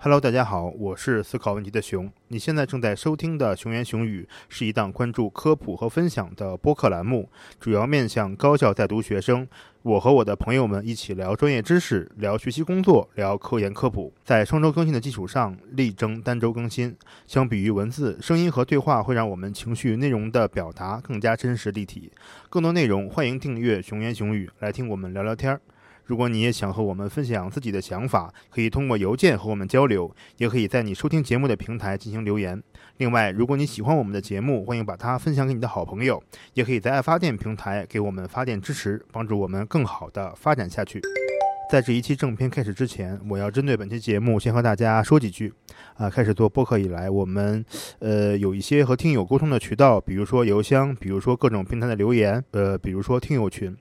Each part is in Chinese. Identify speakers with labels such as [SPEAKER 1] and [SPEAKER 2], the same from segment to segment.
[SPEAKER 1] Hello，大家好，我是思考问题的熊。你现在正在收听的《熊言熊语》是一档关注科普和分享的播客栏目，主要面向高校在读学生。我和我的朋友们一起聊专业知识，聊学习工作，聊科研科普。在双周更新的基础上，力争单周更新。相比于文字，声音和对话会让我们情绪内容的表达更加真实立体。更多内容，欢迎订阅《熊言熊语》，来听我们聊聊天儿。如果你也想和我们分享自己的想法，可以通过邮件和我们交流，也可以在你收听节目的平台进行留言。另外，如果你喜欢我们的节目，欢迎把它分享给你的好朋友，也可以在爱发电平台给我们发电支持，帮助我们更好的发展下去。在这一期正片开始之前，我要针对本期节目先和大家说几句。啊，开始做播客以来，我们呃有一些和听友沟通的渠道，比如说邮箱，比如说各种平台的留言，呃，比如说听友群。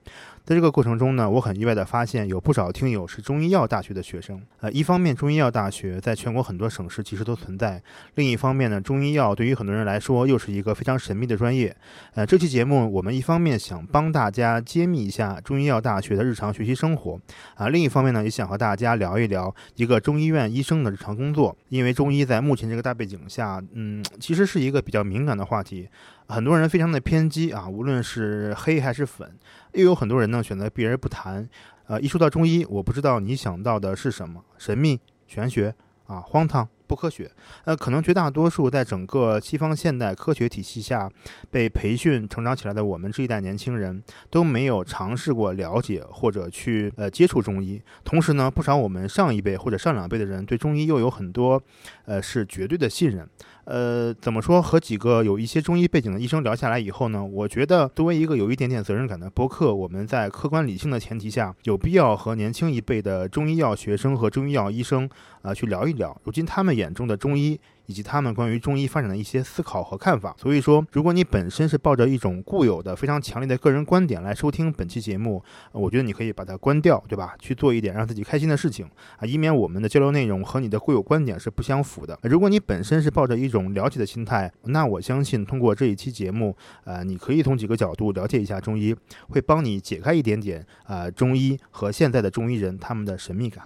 [SPEAKER 1] 在这个过程中呢，我很意外地发现，有不少听友是中医药大学的学生。呃，一方面，中医药大学在全国很多省市其实都存在；另一方面呢，中医药对于很多人来说又是一个非常神秘的专业。呃，这期节目我们一方面想帮大家揭秘一下中医药大学的日常学习生活，啊，另一方面呢，也想和大家聊一聊一个中医院医生的日常工作。因为中医在目前这个大背景下，嗯，其实是一个比较敏感的话题。很多人非常的偏激啊，无论是黑还是粉，又有很多人呢选择避而不谈。呃，一说到中医，我不知道你想到的是什么？神秘、玄学啊，荒唐、不科学。呃，可能绝大多数在整个西方现代科学体系下被培训成长起来的我们这一代年轻人，都没有尝试过了解或者去呃接触中医。同时呢，不少我们上一辈或者上两辈的人对中医又有很多呃是绝对的信任。呃，怎么说？和几个有一些中医背景的医生聊下来以后呢，我觉得作为一个有一点点责任感的播客，我们在客观理性的前提下，有必要和年轻一辈的中医药学生和中医药医生啊去聊一聊，如今他们眼中的中医。以及他们关于中医发展的一些思考和看法。所以说，如果你本身是抱着一种固有的非常强烈的个人观点来收听本期节目，我觉得你可以把它关掉，对吧？去做一点让自己开心的事情啊，以免我们的交流内容和你的固有观点是不相符的。如果你本身是抱着一种了解的心态，那我相信通过这一期节目，呃，你可以从几个角度了解一下中医，会帮你解开一点点啊中医和现在的中医人他们的神秘感。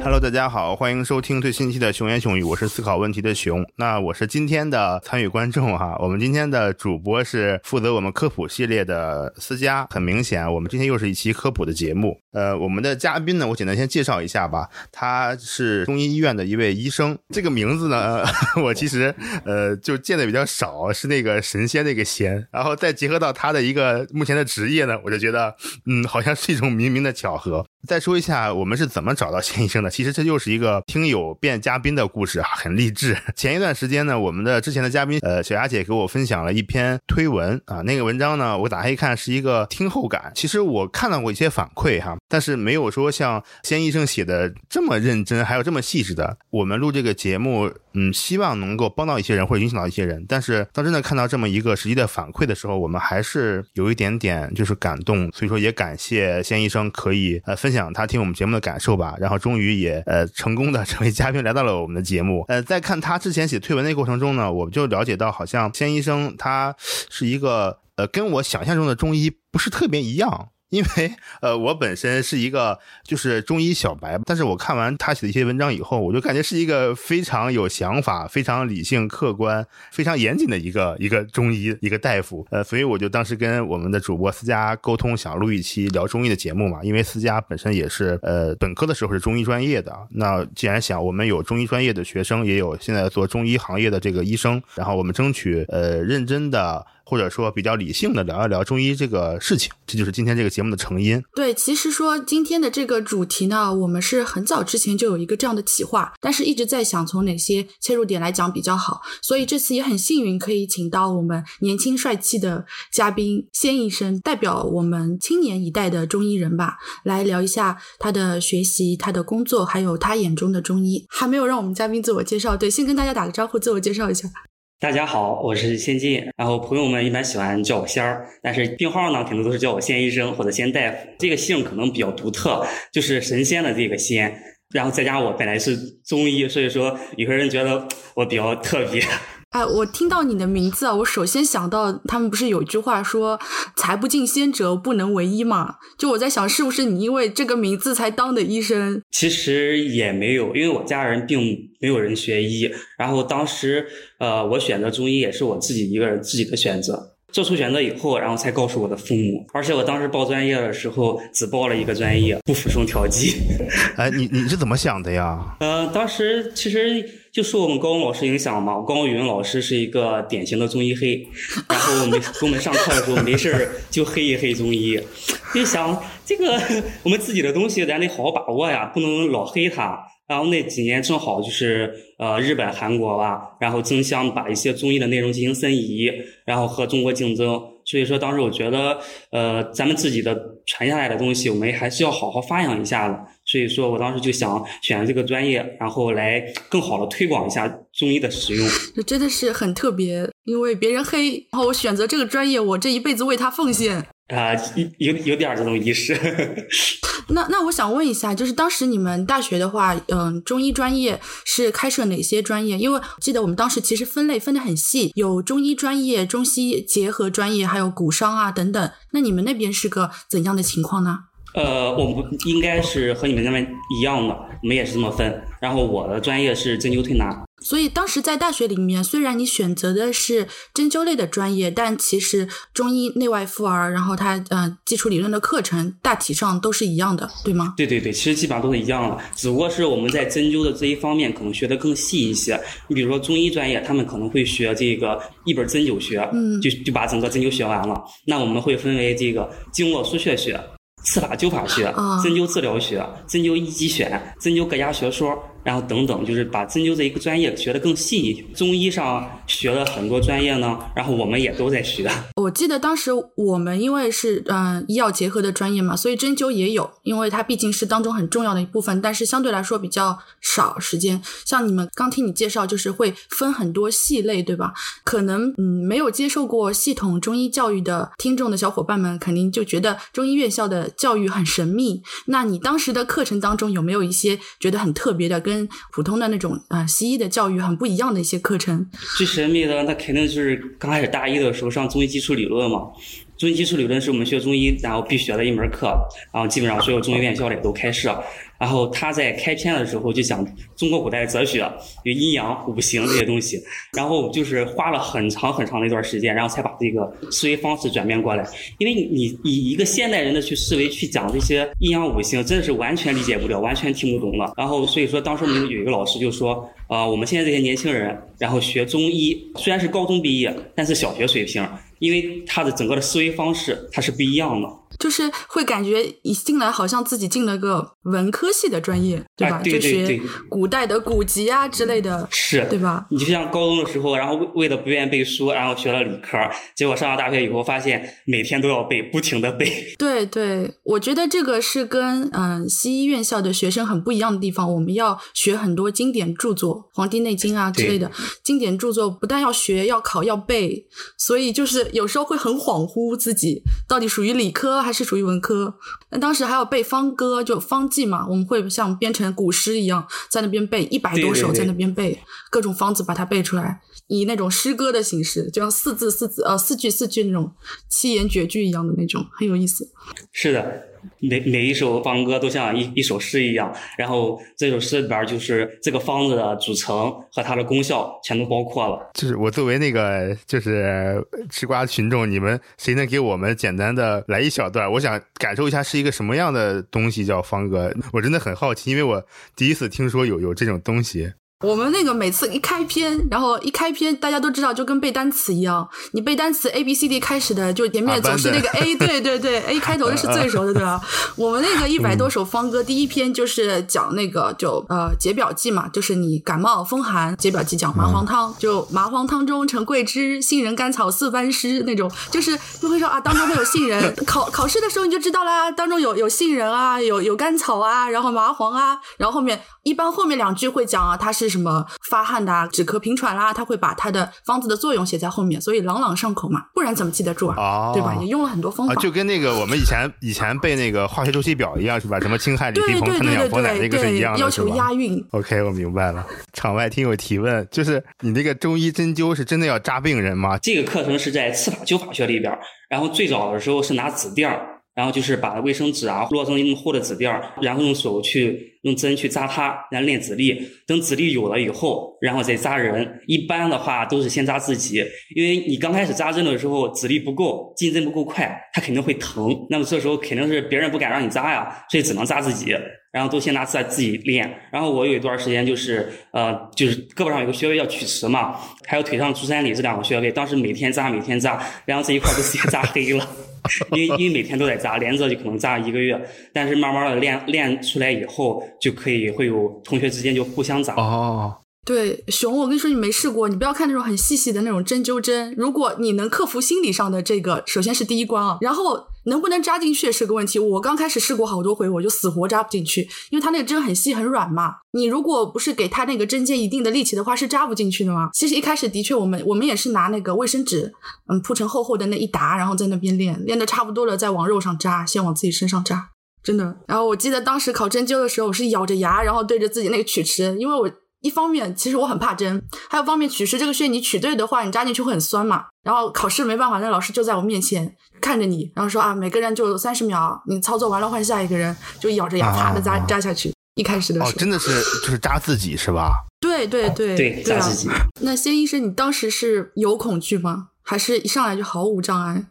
[SPEAKER 1] Hello，大家好，欢迎收听最新期的《熊言熊语》，我是思考问题的熊。那我是今天的参与观众哈。我们今天的主播是负责我们科普系列的思佳。很明显，我们今天又是一期科普的节目。呃，我们的嘉宾呢，我简单先介绍一下吧。他是中医医院的一位医生，这个名字呢，我其实呃就见的比较少，是那个神仙那个仙。然后再结合到他的一个目前的职业呢，我就觉得嗯，好像是一种冥冥的巧合。再说一下我们是怎么找到谢医生的。其实这又是一个听友变嘉宾的故事啊，很励志。前一段时间呢，我们的之前的嘉宾呃小雅姐给我分享了一篇推文啊，那个文章呢，我打开一看是一个听后感。其实我看到过一些反馈哈，但是没有说像先医生写的这么认真，还有这么细致的。我们录这个节目，嗯，希望能够帮到一些人或者影响到一些人。但是当真的看到这么一个实际的反馈的时候，我们还是有一点点就是感动。所以说也感谢先医生可以呃分。享他听我们节目的感受吧，然后终于也呃成功的 成为嘉宾来到了我们的节目。呃，在看他之前写推文的过程中呢，我们就了解到，好像先医生他是一个呃跟我想象中的中医不是特别一样。因为呃，我本身是一个就是中医小白，但是我看完他写的一些文章以后，我就感觉是一个非常有想法、非常理性、客观、非常严谨的一个一个中医一个大夫。呃，所以我就当时跟我们的主播思佳沟通，想录一期聊中医的节目嘛。因为思佳本身也是呃本科的时候是中医专业的，那既然想我们有中医专业的学生，也有现在做中医行业的这个医生，然后我们争取呃认真的。或者说比较理性的聊一聊中医这个事情，这就是今天这个节目的成因。
[SPEAKER 2] 对，其实说今天的这个主题呢，我们是很早之前就有一个这样的企划，但是一直在想从哪些切入点来讲比较好。所以这次也很幸运可以请到我们年轻帅气的嘉宾先医生，代表我们青年一代的中医人吧，来聊一下他的学习、他的工作，还有他眼中的中医。还没有让我们嘉宾自我介绍，对，先跟大家打个招呼，自我介绍一下。
[SPEAKER 3] 大家好，我是仙进，然后朋友们一般喜欢叫我仙儿，但是病号呢，挺多都是叫我仙医生或者仙大夫。这个姓可能比较独特，就是神仙的这个仙。然后再加我本来是中医，所以说有些人觉得我比较特别。
[SPEAKER 2] 哎，我听到你的名字啊，我首先想到他们不是有一句话说“财不进先者，不能为医”嘛？就我在想，是不是你因为这个名字才当的医生？
[SPEAKER 3] 其实也没有，因为我家人并没有人学医，然后当时呃，我选择中医也是我自己一个人自己的选择。做出选择以后，然后才告诉我的父母。而且我当时报专业的时候，只报了一个专业，不服从调剂。
[SPEAKER 1] 哎，你你是怎么想的呀？
[SPEAKER 3] 呃，当时其实就受我们高中老师影响嘛。高中语文老师是一个典型的中医黑，然后没给我们 上课的时候没事儿就黑一黑中医。就想这个 我们自己的东西，咱得好好把握呀，不能老黑它。然后那几年正好就是呃日本、韩国吧，然后争相把一些中医的内容进行申遗，然后和中国竞争。所以说当时我觉得，呃，咱们自己的传下来的东西，我们还是要好好发扬一下的。所以说我当时就想选这个专业，然后来更好的推广一下中医的使用。
[SPEAKER 2] 这真的是很特别，因为别人黑，然后我选择这个专业，我这一辈子为他奉献。
[SPEAKER 3] 啊，有有点这种意识。
[SPEAKER 2] 那那我想问一下，就是当时你们大学的话，嗯，中医专业是开设哪些专业？因为记得我们当时其实分类分得很细，有中医专业、中西结合专业，还有骨伤啊等等。那你们那边是个怎样的情况呢？
[SPEAKER 3] 呃，我们应该是和你们那边一样的，我们也是这么分。然后我的专业是针灸推拿。
[SPEAKER 2] 所以当时在大学里面，虽然你选择的是针灸类的专业，但其实中医内外妇儿，然后它呃基础理论的课程大体上都是一样的，对吗？
[SPEAKER 3] 对对对，其实基本上都是一样的，只不过是我们在针灸的这一方面可能学的更细一些。你比如说中医专业，他们可能会学这个一本针灸学，嗯，就就把整个针灸学完了。那我们会分为这个经络腧穴学。刺法灸法学、针灸治疗学、针灸一级选、针灸各家学说，然后等等，就是把针灸这一个专业学得更细一点。中医上学了很多专业呢，然后我们也都在学。
[SPEAKER 2] 我记得当时我们因为是嗯医药结合的专业嘛，所以针灸也有，因为它毕竟是当中很重要的一部分，但是相对来说比较少时间。像你们刚听你介绍，就是会分很多系类，对吧？可能嗯没有接受过系统中医教育的听众的小伙伴们，肯定就觉得中医院校的。教育很神秘，那你当时的课程当中有没有一些觉得很特别的，跟普通的那种啊西医的教育很不一样的一些课程？
[SPEAKER 3] 最神秘的那肯定就是刚开始大一的时候上中医基础理论嘛。中医基础理论是我们学中医然后必学的一门课，然后基本上所有中医院校里都开设。然后他在开篇的时候就讲中国古代哲学有阴阳五行这些东西，然后就是花了很长很长的一段时间，然后才把这个思维方式转变过来。因为你以一个现代人的去思维去讲这些阴阳五行，真的是完全理解不了，完全听不懂了。然后所以说当时我们有一个老师就说，啊，我们现在这些年轻人，然后学中医虽然是高中毕业，但是小学水平。因为他的整个的思维方式，它是不一样的。
[SPEAKER 2] 就是会感觉一进来好像自己进了个文科系的专业，对吧？
[SPEAKER 3] 就
[SPEAKER 2] 学古代的古籍啊之类的，
[SPEAKER 3] 是，
[SPEAKER 2] 对吧？
[SPEAKER 3] 你就像高中的时候，然后为为了不愿意背书，然后学了理科，结果上了大学以后，发现每天都要背，不停的背。
[SPEAKER 2] 对对，我觉得这个是跟嗯西医院校的学生很不一样的地方。我们要学很多经典著作，《黄帝内经》啊之类的经典著作，不但要学，要考，要背，所以就是有时候会很恍惚，自己到底属于理科。还是属于文科，那当时还要背方歌，就方剂嘛，我们会像编成古诗一样，在那边背一百多首，在那边背各种方子，把它背出来，以那种诗歌的形式，就像四字四字呃四句四句那种七言绝句一样的那种，很有意思。
[SPEAKER 3] 是的。每每一首方歌都像一一首诗一样，然后这首诗里边就是这个方子的组成和它的功效全都包括了。
[SPEAKER 1] 就是我作为那个就是吃瓜群众，你们谁能给我们简单的来一小段？我想感受一下是一个什么样的东西叫方歌，我真的很好奇，因为我第一次听说有有这种东西。
[SPEAKER 2] 我们那个每次一开篇，然后一开篇，大家都知道就跟背单词一样，你背单词 A B C D 开始的，就前面总是那个 A，对对对，A 开头的是最熟的，对吧？我们那个一百多首方歌，第一篇就是讲那个就呃解表剂嘛，就是你感冒风寒解表剂讲麻黄汤，就麻黄汤中成桂枝、杏仁、甘草四番诗那种，就是就会说啊当中会有杏仁，考考试的时候你就知道啦，当中有有杏仁啊，有有甘草啊，然后麻黄啊，然后后面一般后面两句会讲啊，它是。是什么发汗的、啊、止咳平喘啦，他会把它的方子的作用写在后面，所以朗朗上口嘛，不然怎么记得住啊？
[SPEAKER 1] 哦，
[SPEAKER 2] 对吧？也用了很多方法，
[SPEAKER 1] 啊，就跟那个我们以前以前背那个化学周期表一样，是吧？什么氢氦锂铍硼碳氮氧氟氖，那个是一样的，
[SPEAKER 2] 要求押韵。
[SPEAKER 1] OK，我明白了。场外听友提问，就是你那个中医针灸是真的要扎病人吗？
[SPEAKER 3] 这个课程是在刺法灸法学里边，然后最早的时候是拿紫垫儿。然后就是把卫生纸啊摞成那么厚的纸垫儿，然后用手去用针去扎它，然后练指力。等指力有了以后，然后再扎人。一般的话都是先扎自己，因为你刚开始扎针的时候指力不够，进针不够快，它肯定会疼。那么这时候肯定是别人不敢让你扎呀，所以只能扎自己。然后都先拿自自己练。然后我有一段时间就是呃，就是胳膊上有个穴位叫曲池嘛，还有腿上足三里这两个穴位，当时每天扎每天扎，然后这一块都直接扎黑了。因为因为每天都在扎，连着就可能扎一个月，但是慢慢的练练出来以后，就可以会有同学之间就互相扎。
[SPEAKER 1] 哦，
[SPEAKER 2] 对，熊，我跟你说，你没试过，你不要看那种很细细的那种针灸针，如果你能克服心理上的这个，首先是第一关啊，然后能不能扎进去是个问题。我刚开始试过好多回，我就死活扎不进去，因为它那个针很细很软嘛。你如果不是给它那个针尖一定的力气的话，是扎不进去的嘛。其实一开始的确，我们我们也是拿那个卫生纸，嗯，铺成厚厚的那一沓，然后在那边练，练的差不多了，再往肉上扎，先往自己身上扎，真的。然后我记得当时考针灸的时候，我是咬着牙，然后对着自己那个曲池，因为我。一方面，其实我很怕针；还有方面，取食这个穴你取对的话，你扎进去会很酸嘛。然后考试没办法，那老师就在我面前看着你，然后说啊，每个人就三十秒，你操作完了换下一个人，就咬着牙啪的扎、
[SPEAKER 1] 啊
[SPEAKER 2] 扎下去。一开始的时候，
[SPEAKER 1] 哦，真的是就是扎自己是吧？
[SPEAKER 2] 对对对
[SPEAKER 3] 对，扎
[SPEAKER 2] 啊
[SPEAKER 3] 自己。
[SPEAKER 2] 那谢医生，你当时是有恐惧吗？还是一上来就毫无障碍？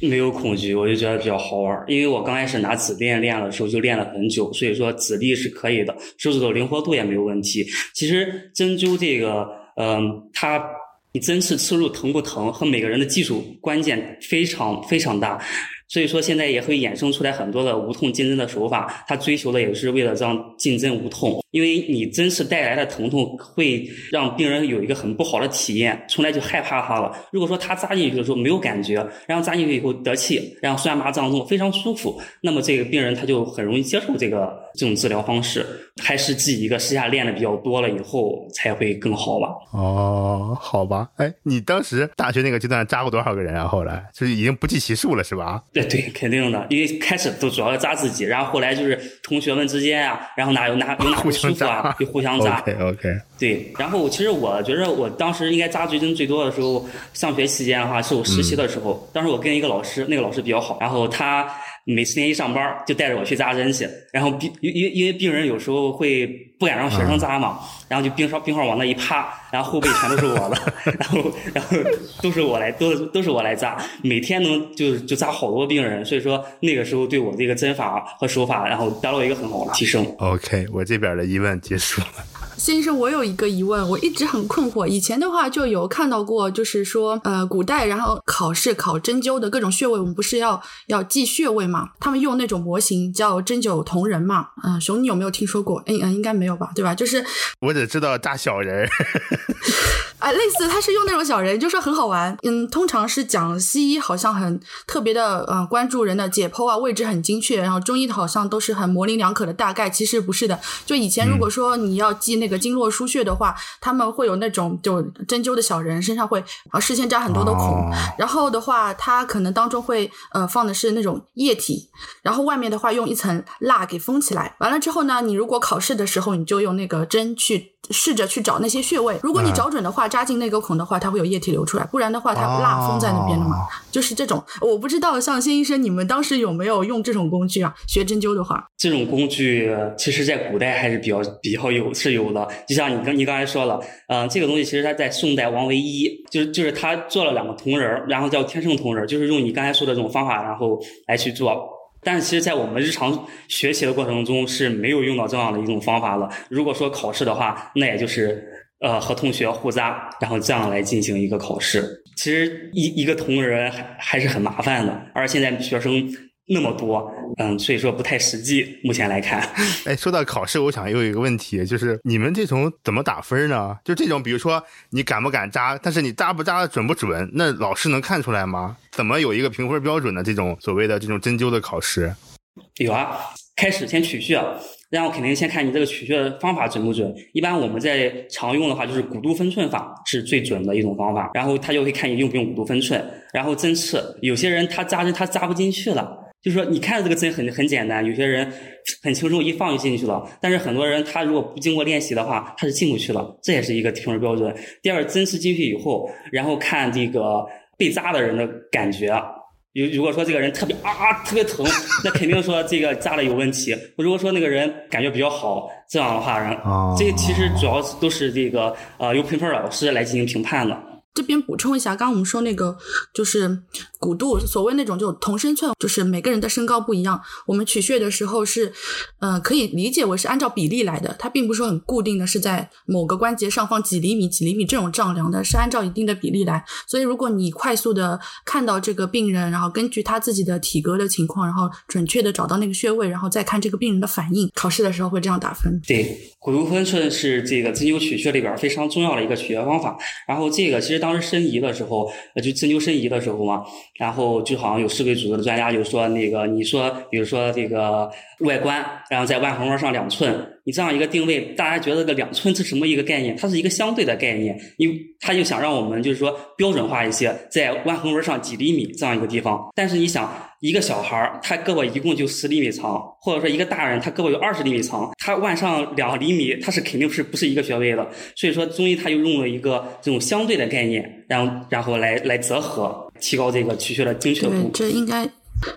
[SPEAKER 3] 没有恐惧，我就觉得比较好玩儿。因为我刚开始拿指练练的时候就练了很久，所以说指力是可以的，手指头灵活度也没有问题。其实针灸这个，嗯、它你针刺刺入疼不疼和每个人的技术关键非常非常大。所以说，现在也会衍生出来很多的无痛进针的手法，它追求的也是为了让进针无痛。因为你针刺带来的疼痛会让病人有一个很不好的体验，从来就害怕它了。如果说他扎进去的时候没有感觉，然后扎进去以后得气，然后酸麻胀痛非常舒服，那么这个病人他就很容易接受这个这种治疗方式。还是自己一个私下练的比较多了以后才会更好吧。
[SPEAKER 1] 哦，好吧，哎，你当时大学那个阶段扎过多少个人啊？后来就是已经不计其数了，是吧？
[SPEAKER 3] 对对，肯定的，因为开始都主要扎自己，然后后来就是同学们之间啊，然后哪有哪有哪不舒服啊，就互相扎。
[SPEAKER 1] OK OK。
[SPEAKER 3] 对，然后其实我觉得我当时应该扎最针最多的时候，上学期间的话是我实习的时候，当时我跟一个老师，那个老师比较好，然后他每次天一上班就带着我去扎针去，然后病因因因为病人有时候会不敢让学生扎嘛，然后就病号病号往那一趴，然后后背全都是我的，然后然后都是我来都都是我来扎，每天能就就扎好多病人，所以说那个时候对我这个针法和手法，然后得到一个很好的提升。
[SPEAKER 1] OK，我这边的疑问结束了。
[SPEAKER 2] 先生，我有一个疑问，我一直很困惑。以前的话就有看到过，就是说，呃，古代然后考试考针灸的各种穴位，我们不是要要记穴位嘛？他们用那种模型叫针灸同人嘛？嗯、熊，你有没有听说过？嗯嗯，应该没有吧？对吧？就是
[SPEAKER 1] 我只知道扎小人 儿。
[SPEAKER 2] 啊，类似他是用那种小人，就说很好玩。嗯，通常是讲西医好像很特别的，呃，关注人的解剖啊，位置很精确，然后中医好像都是很模棱两可的大概，其实不是的。就以前如果说你要记那个经络腧穴的话，他们会有那种就针灸的小人，身上会啊事先扎很多的孔，
[SPEAKER 1] 哦
[SPEAKER 2] 然后的话，它可能当中会呃放的是那种液体，然后外面的话用一层蜡给封起来。完了之后呢，你如果考试的时候，你就用那个针去试着去找那些穴位。如果你
[SPEAKER 1] 嗯
[SPEAKER 2] 找准的话，扎进那个孔的话，它会有液体流出来；不然的话，它蜡封在那边了嘛。
[SPEAKER 1] 哦
[SPEAKER 2] 就是这种，我不知道像谢医生，你们当时有没有用这种工具啊？学针灸的话，
[SPEAKER 3] 这种工具其实在古代还是比较比较有是有的，就像你刚你刚才说了，呃，这个东西其实它在宋代王维一就是就是他做了两个铜人儿，然后叫天圣铜人儿，就是用你刚才说的这种方法，然后来去做。但是其实，在我们日常学习的过程中是没有用到这样的一种方法了。如果说考试的话，那也就是呃和同学互扎，然后这样来进行一个考试。其实一一个同人还还是很麻烦的，而现在学生那么多，嗯，所以说不太实际。目前来看，
[SPEAKER 1] 哎，说到考试，我想又有一个问题，就是你们这种怎么打分呢？就这种，比如说你敢不敢扎，但是你扎不扎的准不准，那老师能看出来吗？怎么有一个评分标准呢？这种所谓的这种针灸的考试，
[SPEAKER 3] 有啊，开始先取穴，然后肯定先看你这个取穴的方法准不准。一般我们在常用的话，就是骨度分寸法是最准的一种方法。然后他就会看你用不用骨度分寸，然后针刺。有些人他扎针他扎不进去了，就是说你看着这个针很很简单，有些人很轻松一放就进去了。但是很多人他如果不经过练习的话，他是进不去了。这也是一个评分标准。第二，针刺进去以后，然后看这个被扎的人的感觉。如如果说这个人特别啊特别疼，那肯定说这个扎的有问题。如果说那个人感觉比较好，这样的话，然后这其实主要都是这个呃由评分老师来进行评判的。
[SPEAKER 2] 这边补充一下，刚刚我们说那个就是骨度，所谓那种就同身寸，就是每个人的身高不一样，我们取穴的时候是，呃，可以理解为是按照比例来的，它并不是说很固定的是在某个关节上方几厘米、几厘米这种丈量的，是按照一定的比例来。所以，如果你快速的看到这个病人，然后根据他自己的体格的情况，然后准确的找到那个穴位，然后再看这个病人的反应，考试的时候会这样打分。
[SPEAKER 3] 对，骨度分寸是这个针灸取穴里边非常重要的一个取穴方法。然后这个其实。当时申遗的时候，就针灸申遗的时候嘛，然后就好像有世卫组织的专家就说，那个你说，比如说这个外观，然后在腕横纹上两寸，你这样一个定位，大家觉得个两寸是什么一个概念？它是一个相对的概念，因为他就想让我们就是说标准化一些，在腕横纹上几厘米这样一个地方。但是你想，一个小孩儿他胳膊一共就十厘米长，或者说一个大人他胳膊有二十厘米长，他腕上两厘米，他是肯定是不是一个穴位的。所以说中医他就用了一个这种相对的概念。然后，然后来来折合，提高这个取穴的精确度。
[SPEAKER 2] 对，这应该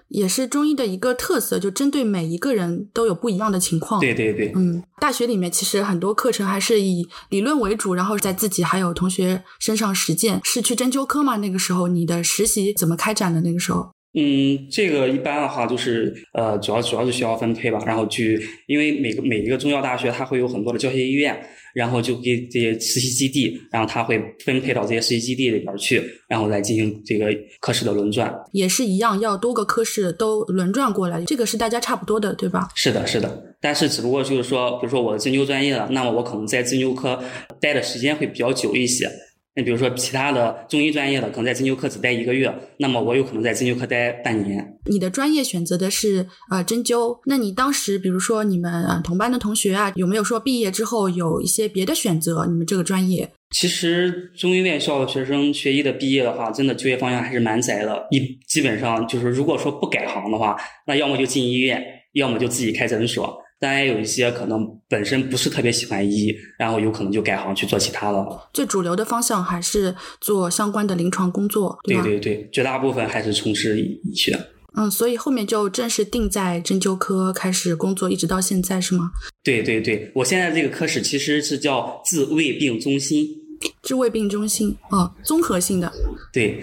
[SPEAKER 2] 也是中医的一个特色，就针对每一个人都有不一样的情况。
[SPEAKER 3] 对对对。
[SPEAKER 2] 嗯，大学里面其实很多课程还是以理论为主，然后在自己还有同学身上实践。是去针灸科吗？那个时候你的实习怎么开展的？那个时候？
[SPEAKER 3] 嗯，这个一般的话就是呃，主要主要是学校分配吧，然后去，因为每个每一个中药大学它会有很多的教学医院。然后就给这些实习基地，然后他会分配到这些实习基地里边去，然后来进行这个科室的轮转。
[SPEAKER 2] 也是一样，要多个科室都轮转过来，这个是大家差不多的，对吧？
[SPEAKER 3] 是的，是的。但是只不过就是说，比如说我针灸专业了，那么我可能在针灸科待的时间会比较久一些。那比如说其他的中医专业的，可能在针灸科只待一个月，那么我有可能在针灸科待半年。
[SPEAKER 2] 你的专业选择的是呃针灸，那你当时比如说你们同班的同学啊，有没有说毕业之后有一些别的选择？你们这个专业？
[SPEAKER 3] 其实中医院校的学生学医的毕业的话，真的就业方向还是蛮窄的。一基本上就是如果说不改行的话，那要么就进医院，要么就自己开诊所。当然也有一些可能本身不是特别喜欢医，然后有可能就改行去做其他了。
[SPEAKER 2] 最主流的方向还是做相关的临床工作，
[SPEAKER 3] 对对对，绝大部分还是从事医学。
[SPEAKER 2] 嗯，所以后面就正式定在针灸科开始工作，一直到现在是吗？
[SPEAKER 3] 对对对，我现在这个科室其实是叫自卫病中心。
[SPEAKER 2] 治胃病中心哦，综合性的。
[SPEAKER 3] 对。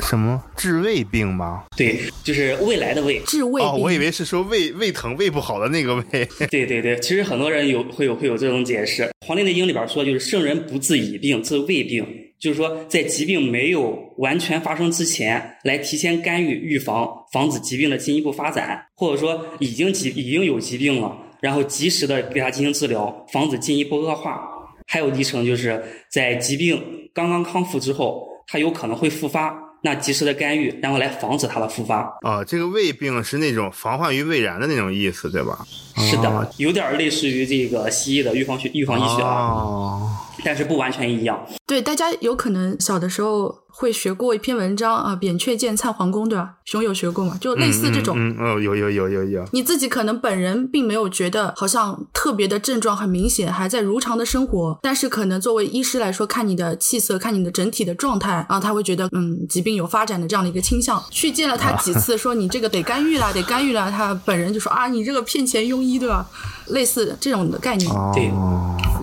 [SPEAKER 1] 什么治胃病吗？
[SPEAKER 3] 对，就是未来的胃。
[SPEAKER 2] 治胃病。
[SPEAKER 1] 哦，我以为是说胃胃疼、胃不好的那个胃。
[SPEAKER 3] 对对对，其实很多人有会有会有这种解释，《黄帝内经》里边说，就是圣人不治已病，治胃病，就是说在疾病没有完全发生之前，来提前干预、预防，防止疾病的进一步发展，或者说已经疾已经有疾病了，然后及时的给他进行治疗，防止进一步恶化。还有一层就是在疾病刚刚康复之后，它有可能会复发。那及时的干预，然后来防止它的复发。
[SPEAKER 1] 啊，这个胃病是那种防患于未然的那种意思，对吧？
[SPEAKER 3] 是的，有点类似于这个西医的预防学、预防医学啊，但是不完全一样。
[SPEAKER 2] 对，大家有可能小的时候。会学过一篇文章啊，扁鹊见蔡桓公，对吧？熊有学过吗？就类似这种。
[SPEAKER 1] 嗯哦，有有有有有。
[SPEAKER 2] 你自己可能本人并没有觉得好像特别的症状很明显，还在如常的生活。但是可能作为医师来说，看你的气色，看你的整体的状态啊，他会觉得嗯，疾病有发展的这样的一个倾向。去见了他几次，说你这个得干预了，得干预了。他本人就说啊，你这个骗钱庸医，对吧？类似这种的概念。
[SPEAKER 3] 对。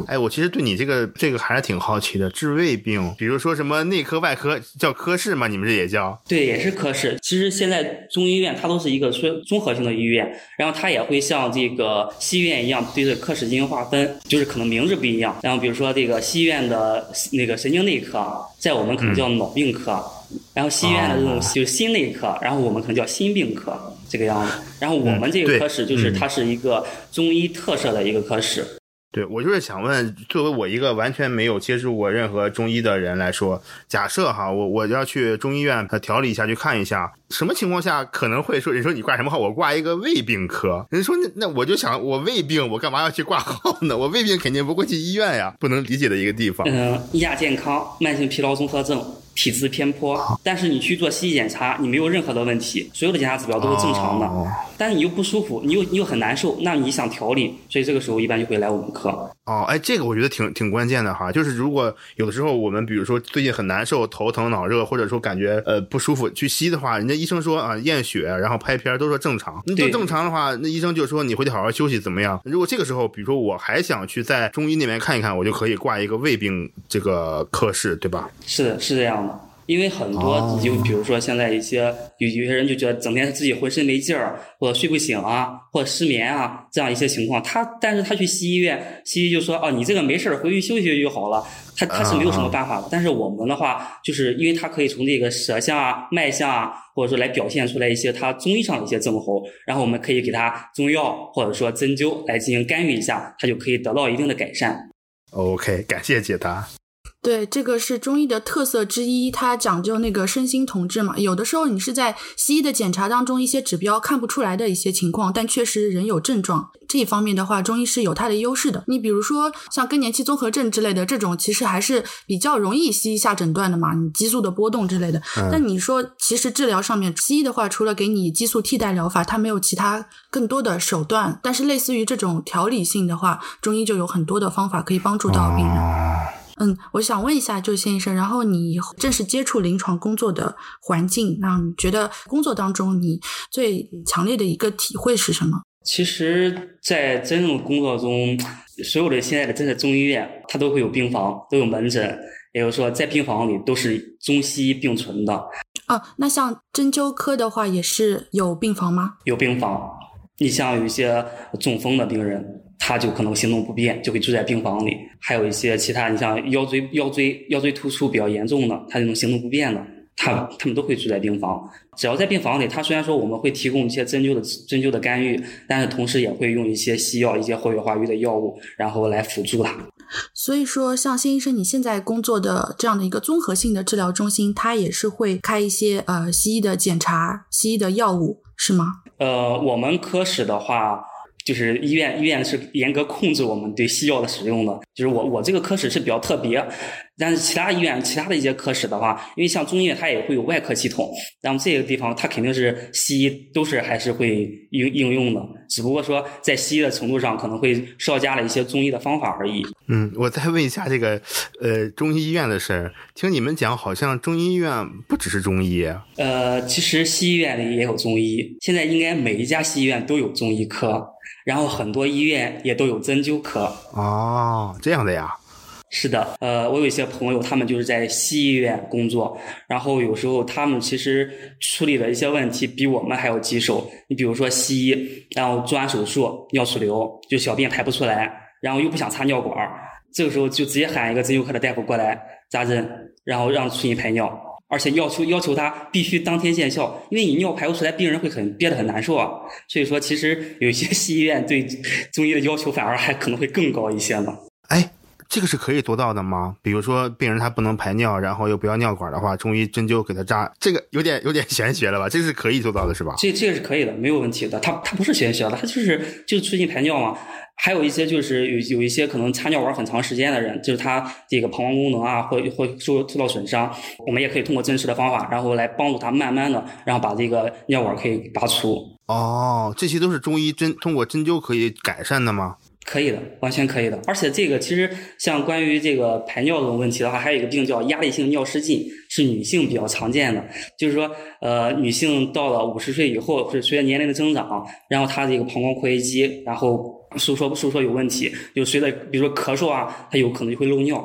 [SPEAKER 1] 哎，我其实对你这个这个还是挺好奇的，治胃病，比如说什么内科、外科。叫科室吗？你们这也叫？
[SPEAKER 3] 对，也是科室。其实现在中医院它都是一个说综合性的医院，然后它也会像这个西医院一样对这科室进行划分，就是可能名字不一样。然后比如说这个西医院的那个神经内科，在我们可能叫脑病科，然后西医院的这种就是心内科，然后我们可能叫心病科这个样子。然后我们这个科室就是它是一个中医特色的一个科室。
[SPEAKER 1] 对，我就是想问，作为我一个完全没有接触过任何中医的人来说，假设哈，我我要去中医院调理一下，去看一下，什么情况下可能会说，人说你挂什么号？我挂一个胃病科。人说那那我就想，我胃病，我干嘛要去挂号呢？我胃病肯定不会去医院呀，不能理解的一个地方。
[SPEAKER 3] 嗯，亚健康慢性疲劳综合症。体质偏颇，但是你去做西医检查，你没有任何的问题，所有的检查指标都是正常的。但是你又不舒服，你又你又很难受，那你想调理，所以这个时候一般就会来我们科。
[SPEAKER 1] 哦，哎，这个我觉得挺挺关键的哈，就是如果有的时候我们比如说最近很难受，头疼脑热，或者说感觉呃不舒服，去吸的话，人家医生说啊验血，然后拍片都说正常。那正常的话，那医生就说你回去好好休息怎么样？如果这个时候，比如说我还想去在中医那边看一看，我就可以挂一个胃病这个科室，对吧？
[SPEAKER 3] 是的，是这样的。因为很多就比如说现在一些有有些人就觉得整天自己浑身没劲儿，或者睡不醒啊，或者失眠啊，这样一些情况，他但是他去西医院，西医就说哦你这个没事儿，回去休息就好了，他他是没有什么办法的。但是我们的话，就是因为他可以从这个舌象啊、脉象啊，或者说来表现出来一些他中医上的一些症候，然后我们可以给他中药或者说针灸来进行干预一下，他就可以得到一定的改善。
[SPEAKER 1] OK，感谢解答。
[SPEAKER 2] 对，这个是中医的特色之一，它讲究那个身心同治嘛。有的时候你是在西医的检查当中一些指标看不出来的一些情况，但确实人有症状。这一方面的话，中医是有它的优势的。你比如说像更年期综合症之类的这种，其实还是比较容易西医下诊断的嘛，你激素的波动之类的。但你说其实治疗上面，西医的话除了给你激素替代疗法，它没有其他更多的手段。但是类似于这种调理性的话，中医就有很多的方法可以帮助到病人。嗯，我想问一下，就谢医生，然后你正式接触临床工作的环境，那你觉得工作当中你最强烈的一个体会是什么？
[SPEAKER 3] 其实，在真正的工作中，所有的现在的真的中医院，它都会有病房，都有门诊，也就是说，在病房里都是中西医并存的。
[SPEAKER 2] 哦，那像针灸科的话，也是有病房吗？
[SPEAKER 3] 有病房，你像有一些中风的病人。他就可能行动不便，就会住在病房里。还有一些其他，你像腰椎、腰椎、腰椎突出比较严重的，他这种行动不便的，他他们都会住在病房。只要在病房里，他虽然说我们会提供一些针灸的针灸的干预，但是同时也会用一些西药、一些活血化瘀的药物，然后来辅助他。
[SPEAKER 2] 所以说，像新医生你现在工作的这样的一个综合性的治疗中心，它也是会开一些呃西医的检查、西医的药物，是吗？
[SPEAKER 3] 呃，我们科室的话。就是医院，医院是严格控制我们对西药的使用的。就是我，我这个科室是比较特别，但是其他医院、其他的一些科室的话，因为像中医院它也会有外科系统，那么这个地方它肯定是西医都是还是会应应用的，只不过说在西医的程度上可能会稍加了一些中医的方法而已。
[SPEAKER 1] 嗯，我再问一下这个呃中医医院的事儿，听你们讲好像中医院不只是中医。
[SPEAKER 3] 呃，其实西医院里也有中医，现在应该每一家西医院都有中医科。然后很多医院也都有针灸科
[SPEAKER 1] 哦，这样的呀。
[SPEAKER 3] 是的，呃，我有一些朋友，他们就是在西医院工作，然后有时候他们其实处理的一些问题比我们还要棘手。你比如说西医，然后做完手术尿出流，就小便排不出来，然后又不想插尿管，这个时候就直接喊一个针灸科的大夫过来扎针，然后让促进排尿。而且要求要求他必须当天见效，因为你尿排不出来，病人会很憋得很难受啊。所以说，其实有些 西医院对中医的要求反而还可能会更高一些呢。
[SPEAKER 1] 哎，这个是可以做到的吗？比如说病人他不能排尿，然后又不要尿管的话，中医针灸给他扎，这个有点有点 玄学了吧？这个是可以做到的，是吧？
[SPEAKER 3] 这这个是可以的，没有问题的。他他不是玄学的，他就是就是促进排尿嘛。还有一些就是有有一些可能插尿管很长时间的人，就是他这个膀胱功能啊，会会受受到损伤，我们也可以通过针刺的方法，然后来帮助他慢慢的，然后把这个尿管可以拔出。
[SPEAKER 1] 哦，这些都是中医针通过针灸可以改善的吗？
[SPEAKER 3] 可以的，完全可以的。而且这个其实像关于这个排尿这种问题的话，还有一个病叫压力性尿失禁，是女性比较常见的。就是说，呃，女性到了五十岁以后，是随着年龄的增长，然后她这个膀胱括约肌，然后收缩收缩有问题，就随着比如说咳嗽啊，它有可能就会漏尿，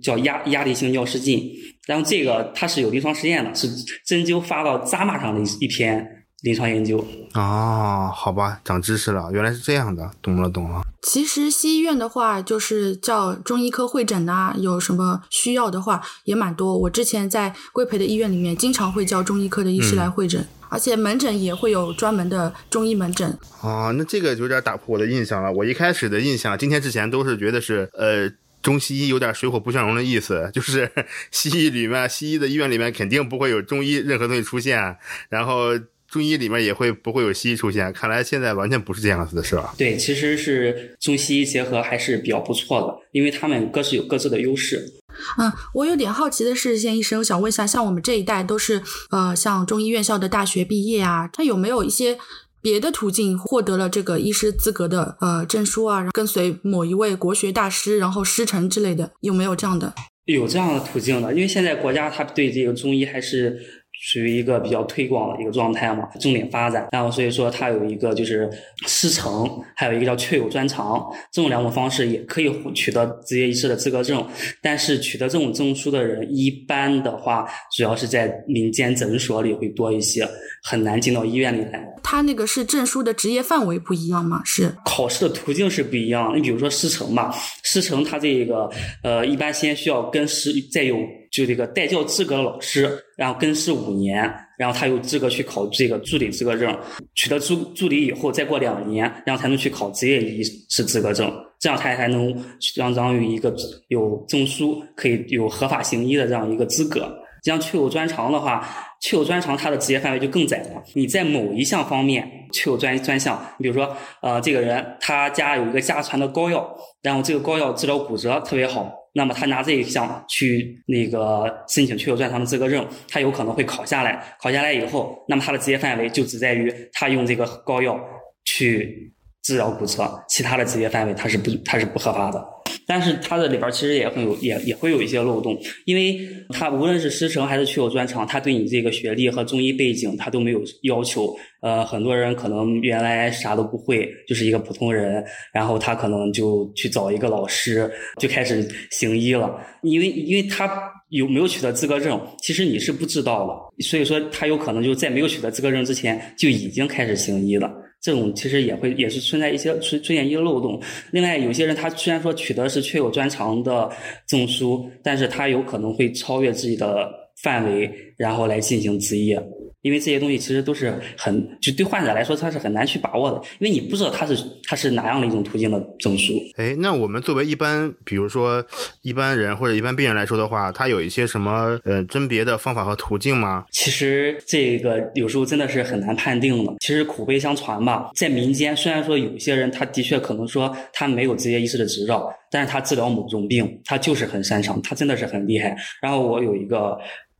[SPEAKER 3] 叫压压力性尿失禁。然后这个它是有临床实验的，是针灸发到扎马上的一一篇。临床研究
[SPEAKER 1] 啊，好吧，长知识了，原来是这样的，懂了懂了。
[SPEAKER 2] 其实西医院的话，就是叫中医科会诊呐，有什么需要的话也蛮多。我之前在规培的医院里面，经常会叫中医科的医师来会诊。而且门诊也会有专门的中医门诊。
[SPEAKER 1] 啊，那这个有点打破我的印象了。我一开始的印象，今天之前都是觉得是呃。中西医有点水火不相容的意思，就是西医里面，西医的医院里面肯定不会有中医任何东西出现，然后中医里面也会不会有西医出现。看来现在完全不是这样子的，是吧？
[SPEAKER 3] 对，其实是中西医结合还是比较不错的，因为他们各自有各自的优势。
[SPEAKER 2] 嗯，我有点好奇的是，谢医生，我想问一下，像我们这一代都是呃，像中医院校的大学毕业啊，他有没有一些？别的途径获得了这个医师资格的呃证书啊，跟随某一位国学大师，然后师承之类的，有没有这样的？
[SPEAKER 3] 有这样的途径的，因为现在国家它对这个中医还是。属于一个比较推广的一个状态嘛，重点发展。然后所以说它有一个就是师承，还有一个叫确有专长，这种两种方式也可以取得执业医师的资格证。但是取得这种证书的人，一般的话主要是在民间诊所里会多一些，很难进到医院里来。
[SPEAKER 2] 他那个是证书的职业范围不一样吗？是
[SPEAKER 3] 考试的途径是不一样。你比如说师承嘛，师承他这个呃，一般先需要跟师再有。就这个带教资格的老师，然后跟师五年，然后他有资格去考这个助理资格证。取得助助理以后，再过两年，然后才能去考执业医师资格证。这样他才能相当于一个有证书，可以有合法行医的这样一个资格。像确有专长的话，确有专长，他的职业范围就更窄了。你在某一项方面确有专专项，你比如说，呃，这个人他家有一个家传的膏药，然后这个膏药治疗骨折特别好。那么他拿这一项去那个申请确有专长的资格证，他有可能会考下来。考下来以后，那么他的职业范围就只在于他用这个膏药去治疗骨折，其他的职业范围他是不他是不合法的。但是它的里边其实也很有也也会有一些漏洞，因为它无论是师承还是去有专长，它对你这个学历和中医背景它都没有要求。呃，很多人可能原来啥都不会，就是一个普通人，然后他可能就去找一个老师就开始行医了，因为因为他有没有取得资格证，其实你是不知道的，所以说他有可能就在没有取得资格证之前就已经开始行医了。这种其实也会也是存在一些出出现一些漏洞。另外，有些人他虽然说取得是确有专长的证书，但是他有可能会超越自己的范围，然后来进行执业。因为这些东西其实都是很，就对患者来说他是很难去把握的，因为你不知道他是他是哪样的一种途径的证书。
[SPEAKER 1] 哎，那我们作为一般，比如说一般人或者一般病人来说的话，他有一些什么呃甄别的方法和途径吗？
[SPEAKER 3] 其实这个有时候真的是很难判定的。其实口碑相传吧，在民间虽然说有些人他的确可能说他没有职业医师的执照，但是他治疗某种病他就是很擅长，他真的是很厉害。然后我有一个。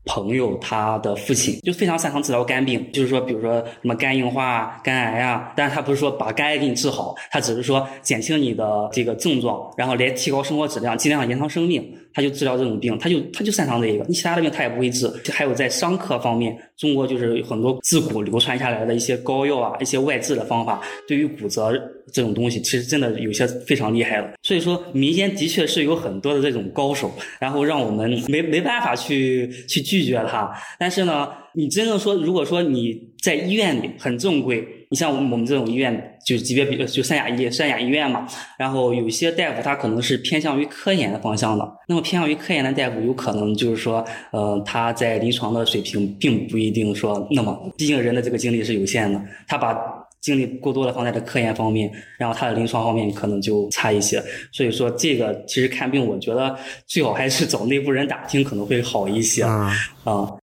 [SPEAKER 3] 朋友他的父亲就非常擅长治疗肝病，就是说，比如说什么肝硬化、肝癌啊，但是他不是说把肝癌给你治好，他只是说减轻你的这个症状，然后来提高生活质量，尽量延长生命。他就治疗这种病，他就他就擅长这一个，你其他的病他也不会治。还有在伤科方面，中国就是很多自古流传下来的一些膏药啊，一些外治的方法，对于骨折这种东西，其实真的有些非常厉害了。所以说，民间的确是有很多的这种高手，然后让我们没没办法去去拒拒绝他。但是呢，你真正说，如果说你在医院里很正规。你像我们这种医院，就级别比就三甲医三甲医院嘛，然后有些大夫他可能是偏向于科研的方向的，那么偏向于科研的大夫，有可能就是说，呃，他在临床的水平并不一定说那么，毕竟人的这个精力是有限的，他把精力过多的放在这科研方面，然后他的临床方面可能就差一些，所以说这个其实看病，我觉得最好还是找内部人打听可能会好一些啊。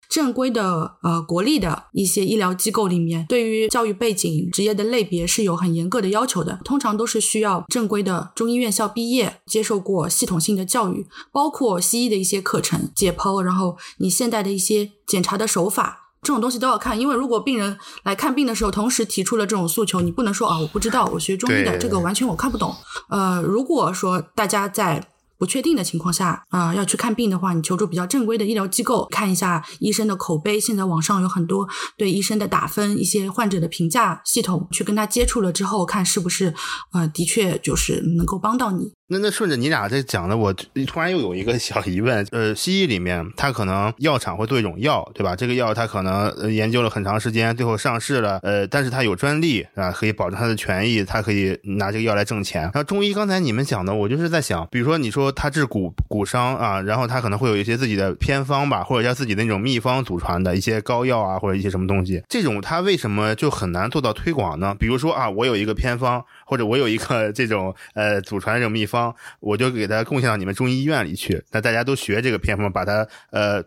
[SPEAKER 2] 正规的呃国立的一些医疗机构里面，对于教育背景、职业的类别是有很严格的要求的。通常都是需要正规的中医院校毕业，接受过系统性的教育，包括西医的一些课程、解剖，然后你现代的一些检查的手法，这种东西都要看。因为如果病人来看病的时候，同时提出了这种诉求，你不能说啊我不知道，我学中医的这个完全我看不懂。呃，如果说大家在不确定的情况下，啊，要去看病的话，你求助比较正规的医疗机构，看一下医生的口碑。现在网上有很多对医生的打分，一些患者的评价系统，去跟他接触了之后，看是不是，呃，的确就是能够帮到你。
[SPEAKER 1] 那那顺着你俩这讲的，我突然又有一个小疑问，呃，西医里面它可能药厂会做一种药，对吧？这个药它可能研究了很长时间，最后上市了，呃，但是它有专利啊，可以保证它的权益，它可以拿这个药来挣钱。然后中医刚才你们讲的，我就是在想，比如说你说他治骨骨伤啊，然后他可能会有一些自己的偏方吧，或者叫自己那种秘方祖传的一些膏药啊，或者一些什么东西，这种他为什么就很难做到推广呢？比如说啊，我有一个偏方，或者我有一个这种呃祖传这种秘方。我就给它贡献到你们中医医院里去，那大家都学这个偏方，把它呃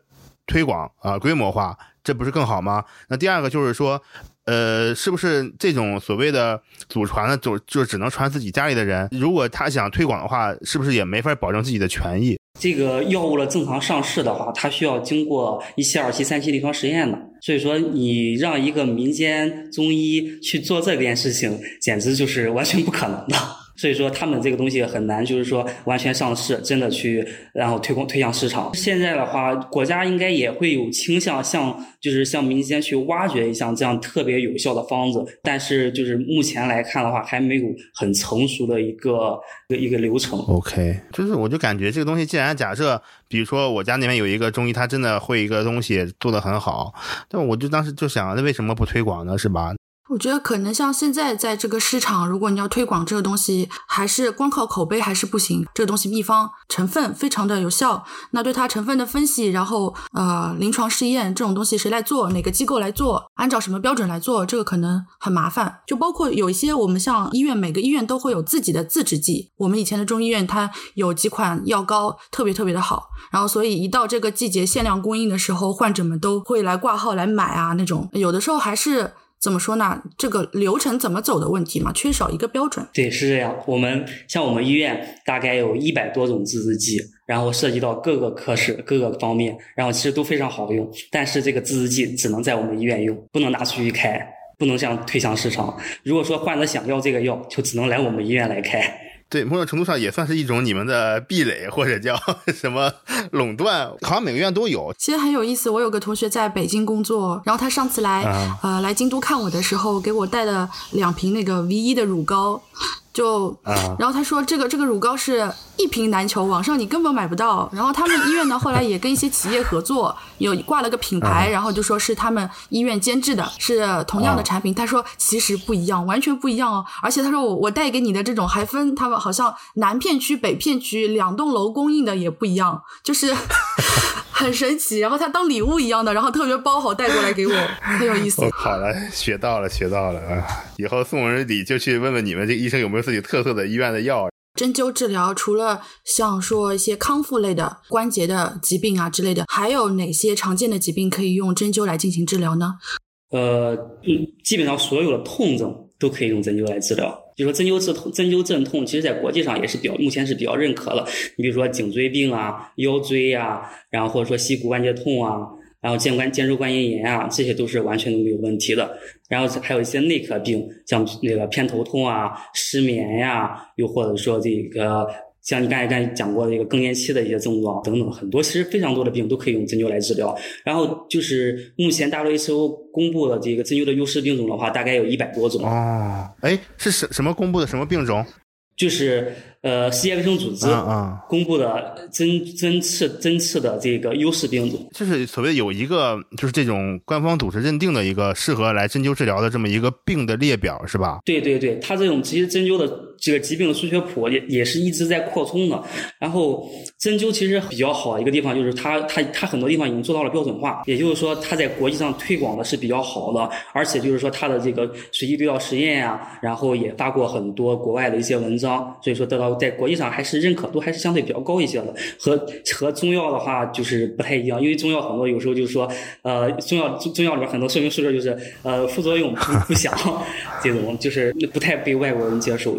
[SPEAKER 1] 推广啊规模化，这不是更好吗？那第二个就是说，呃，是不是这种所谓的祖传的，就就只能传自己家里的人？如果他想推广的话，是不是也没法保证自己的权益？
[SPEAKER 3] 这个药物的正常上市的话，它需要经过一期、二期、三期临床实验的，所以说你让一个民间中医去做这件事情，简直就是完全不可能的。所以说，他们这个东西很难，就是说完全上市，真的去然后推广推向市场。现在的话，国家应该也会有倾向，向就是向民间去挖掘一项这样特别有效的方子。但是，就是目前来看的话，还没有很成熟的一个一个流程。
[SPEAKER 1] OK，就是我就感觉这个东西，既然假设，比如说我家那边有一个中医，他真的会一个东西做的很好，但我就当时就想，那为什么不推广呢？是吧？
[SPEAKER 2] 我觉得可能像现在在这个市场，如果你要推广这个东西，还是光靠口碑还是不行。这个东西秘方成分非常的有效，那对它成分的分析，然后呃临床试验这种东西谁来做，哪个机构来做，按照什么标准来做，这个可能很麻烦。就包括有一些我们像医院，每个医院都会有自己的自制剂。我们以前的中医院它有几款药膏特别特别的好，然后所以一到这个季节限量供应的时候，患者们都会来挂号来买啊那种。有的时候还是。怎么说呢？这个流程怎么走的问题嘛，缺少一个标准。
[SPEAKER 3] 对，是这样。我们像我们医院大概有一百多种自制剂，然后涉及到各个科室、各个方面，然后其实都非常好用。但是这个自制剂只能在我们医院用，不能拿出去开，不能像推向市场。如果说患者想要这个药，就只能来我们医院来开。
[SPEAKER 1] 对，某种程度上也算是一种你们的壁垒，或者叫 什么垄断，好像每个院都有。
[SPEAKER 2] 其实很有意思，我有个同学在北京工作，然后他上次来呃来京都看我的时候，给我带了两瓶那个 V 一的乳膏。就，然后他说这个这个乳膏是一瓶难求，网上你根本买不到。然后他们医院呢，后来也跟一些企业合作，有挂了个品牌，然后就说是他们医院监制的，是同样的产品。他说其实不一样，完全不一样哦。而且他说我我带给你的这种还分，他们好像南片区、北片区两栋楼供应的也不一样，就是。很神奇，然后他当礼物一样的，然后特别包好带过来给我，很有意思。
[SPEAKER 1] 好了，学到了，学到了啊！以后送人礼就去问问你们这医生有没有自己特色的医院的药。
[SPEAKER 2] 针灸治疗除了像说一些康复类的关节的疾病啊之类的，还有哪些常见的疾病可以用针灸来进行治疗呢？
[SPEAKER 3] 呃，基本上所有的痛症都可以用针灸来治疗。就说针灸治痛，针灸镇痛，其实在国际上也是比较，目前是比较认可的。你比如说颈椎病啊、腰椎呀，然后或者说膝骨关节痛啊，然后肩关肩周关节炎啊，这些都是完全都没有问题的。然后还有一些内科病，像那个偏头痛啊、失眠呀，又或者说这个。像你刚才刚才讲过的一个更年期的一些症状等等，很多其实非常多的病都可以用针灸来治疗。然后就是目前 WHO 公布的这个针灸的优势病种的话，大概有一百多种。
[SPEAKER 1] 啊，哎，是什什么公布的什么病种？
[SPEAKER 3] 就是呃，世界卫生组织公布的针针刺针刺的这个优势病种，
[SPEAKER 1] 就是所谓有一个就是这种官方组织认定的一个适合来针灸治疗的这么一个病的列表，是吧？
[SPEAKER 3] 对对对，它这种其实针灸的这个疾病的数学谱也也是一直在扩充的。然后针灸其实比较好一个地方就是它它它很多地方已经做到了标准化，也就是说它在国际上推广的是比较好的，而且就是说它的这个随机对照实验呀，然后也发过很多国外的一些文章。所以说得到在国际上还是认可度还是相对比较高一些的，和和中药的话就是不太一样，因为中药很多有时候就是说，呃，中药中药里面很多说明书上就是呃副作用不不详，这种就是不太被外国人接受。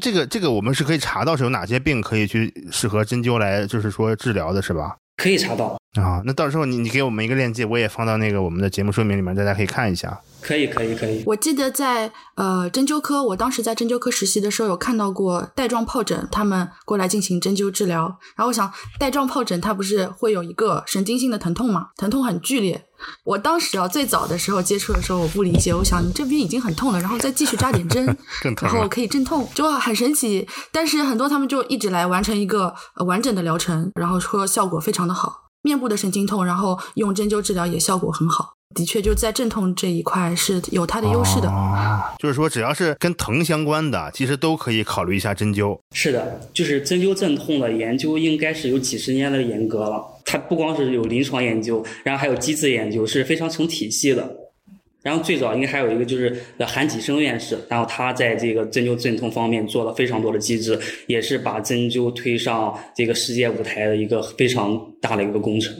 [SPEAKER 1] 这个这个我们是可以查到是有哪些病可以去适合针灸来就是说治疗的是吧？
[SPEAKER 3] 可以查到
[SPEAKER 1] 啊，那到时候你你给我们一个链接，我也放到那个我们的节目说明里面，大家可以看一下。
[SPEAKER 3] 可以可以可以。
[SPEAKER 2] 我记得在呃针灸科，我当时在针灸科实习的时候，有看到过带状疱疹，他们过来进行针灸治疗。然后我想，带状疱疹它不是会有一个神经性的疼痛嘛？疼痛很剧烈。我当时啊，最早的时候接触的时候，我不理解，我想你这边已经很痛了，然后再继续扎点针，然后可以镇痛，就很神奇。但是很多他们就一直来完成一个完整的疗程，然后说效果非常的好。面部的神经痛，然后用针灸治疗也效果很好。的确，就在镇痛这一块是有它的优势的。
[SPEAKER 1] 就是说，只要是跟疼相关的，其实都可以考虑一下针灸。
[SPEAKER 3] 是的，就是针灸镇痛的研究应该是有几十年的严格了。它不光是有临床研究，然后还有机制研究，是非常成体系的。然后最早应该还有一个就是韩启生院士，然后他在这个针灸镇痛方面做了非常多的机制，也是把针灸推上这个世界舞台的一个非常大的一个工程。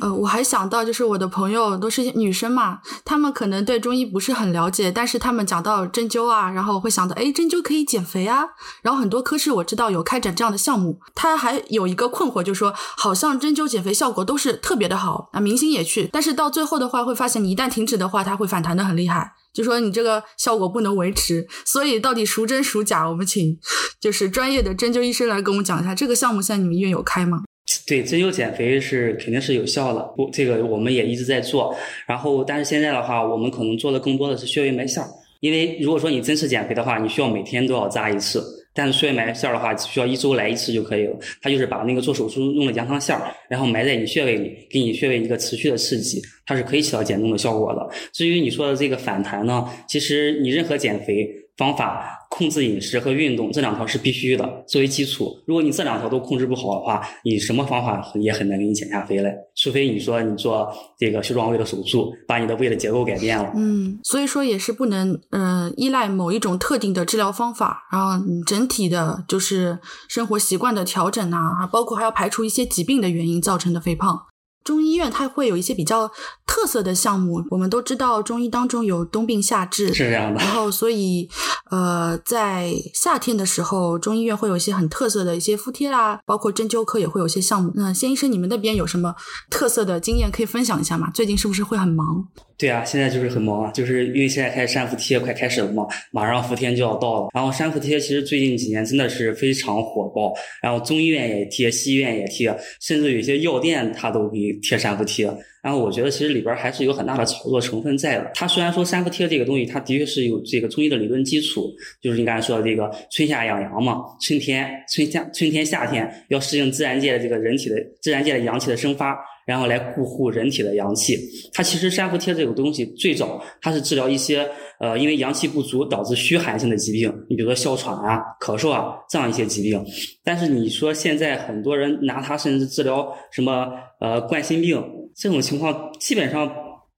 [SPEAKER 2] 呃，我还想到，就是我的朋友都是女生嘛，她们可能对中医不是很了解，但是她们讲到针灸啊，然后会想到，哎，针灸可以减肥啊。然后很多科室我知道有开展这样的项目，他还有一个困惑，就是说，好像针灸减肥效果都是特别的好，啊，明星也去，但是到最后的话，会发现你一旦停止的话，它会反弹的很厉害，就说你这个效果不能维持。所以到底孰真孰假，我们请就是专业的针灸医生来跟我们讲一下，这个项目现在你们医院有开吗？
[SPEAKER 3] 对针灸减肥是肯定是有效的，不，这个我们也一直在做。然后，但是现在的话，我们可能做的更多的是穴位埋线儿，因为如果说你真是减肥的话，你需要每天都要扎一次。但是穴位埋线儿的话，只需要一周来一次就可以了。它就是把那个做手术用的羊肠线儿，然后埋在你穴位里，给你穴位一个持续的刺激，它是可以起到减重的效果的。至于你说的这个反弹呢，其实你任何减肥方法。控制饮食和运动这两条是必须的，作为基础。如果你这两条都控制不好的话，你什么方法也很难给你减下肥来。除非你说你做这个修壮胃的手术，把你的胃的结构改变了。
[SPEAKER 2] 嗯，所以说也是不能嗯依赖某一种特定的治疗方法，然后你整体的就是生活习惯的调整啊，包括还要排除一些疾病的原因造成的肥胖。中医院它会有一些比较特色的项目，我们都知道中医当中有冬病夏治，
[SPEAKER 3] 是这样的。
[SPEAKER 2] 然后所以呃，在夏天的时候，中医院会有一些很特色的一些敷贴啦，包括针灸科也会有一些项目。那先医生，你们那边有什么特色的经验可以分享一下吗？最近是不是会很忙？
[SPEAKER 3] 对啊，现在就是很忙啊，就是因为现在开始扇伏贴快开始了嘛，马上伏天就要到了。然后扇伏贴其实最近几年真的是非常火爆，然后中医院也贴，西医院也贴，甚至有些药店它都给贴扇伏贴。然后我觉得其实里边还是有很大的炒作成分在的。它虽然说扇伏贴这个东西，它的确是有这个中医的理论基础，就是你刚才说的这个春夏养阳嘛，春天、春夏、春天、夏天要适应自然界的这个人体的自然界的阳气的生发。然后来固护人体的阳气，它其实山伏贴这个东西最早它是治疗一些呃因为阳气不足导致虚寒性的疾病，你比如说哮喘啊、咳嗽啊这样一些疾病。但是你说现在很多人拿它甚至治疗什么呃冠心病这种情况，基本上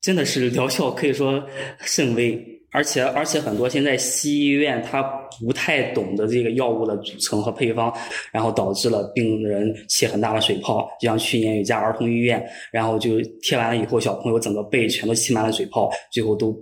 [SPEAKER 3] 真的是疗效可以说甚微。而且而且很多现在西医院他不太懂得这个药物的组成和配方，然后导致了病人起很大的水泡。就像去年有家儿童医院，然后就贴完了以后，小朋友整个背全都起满了水泡，最后都。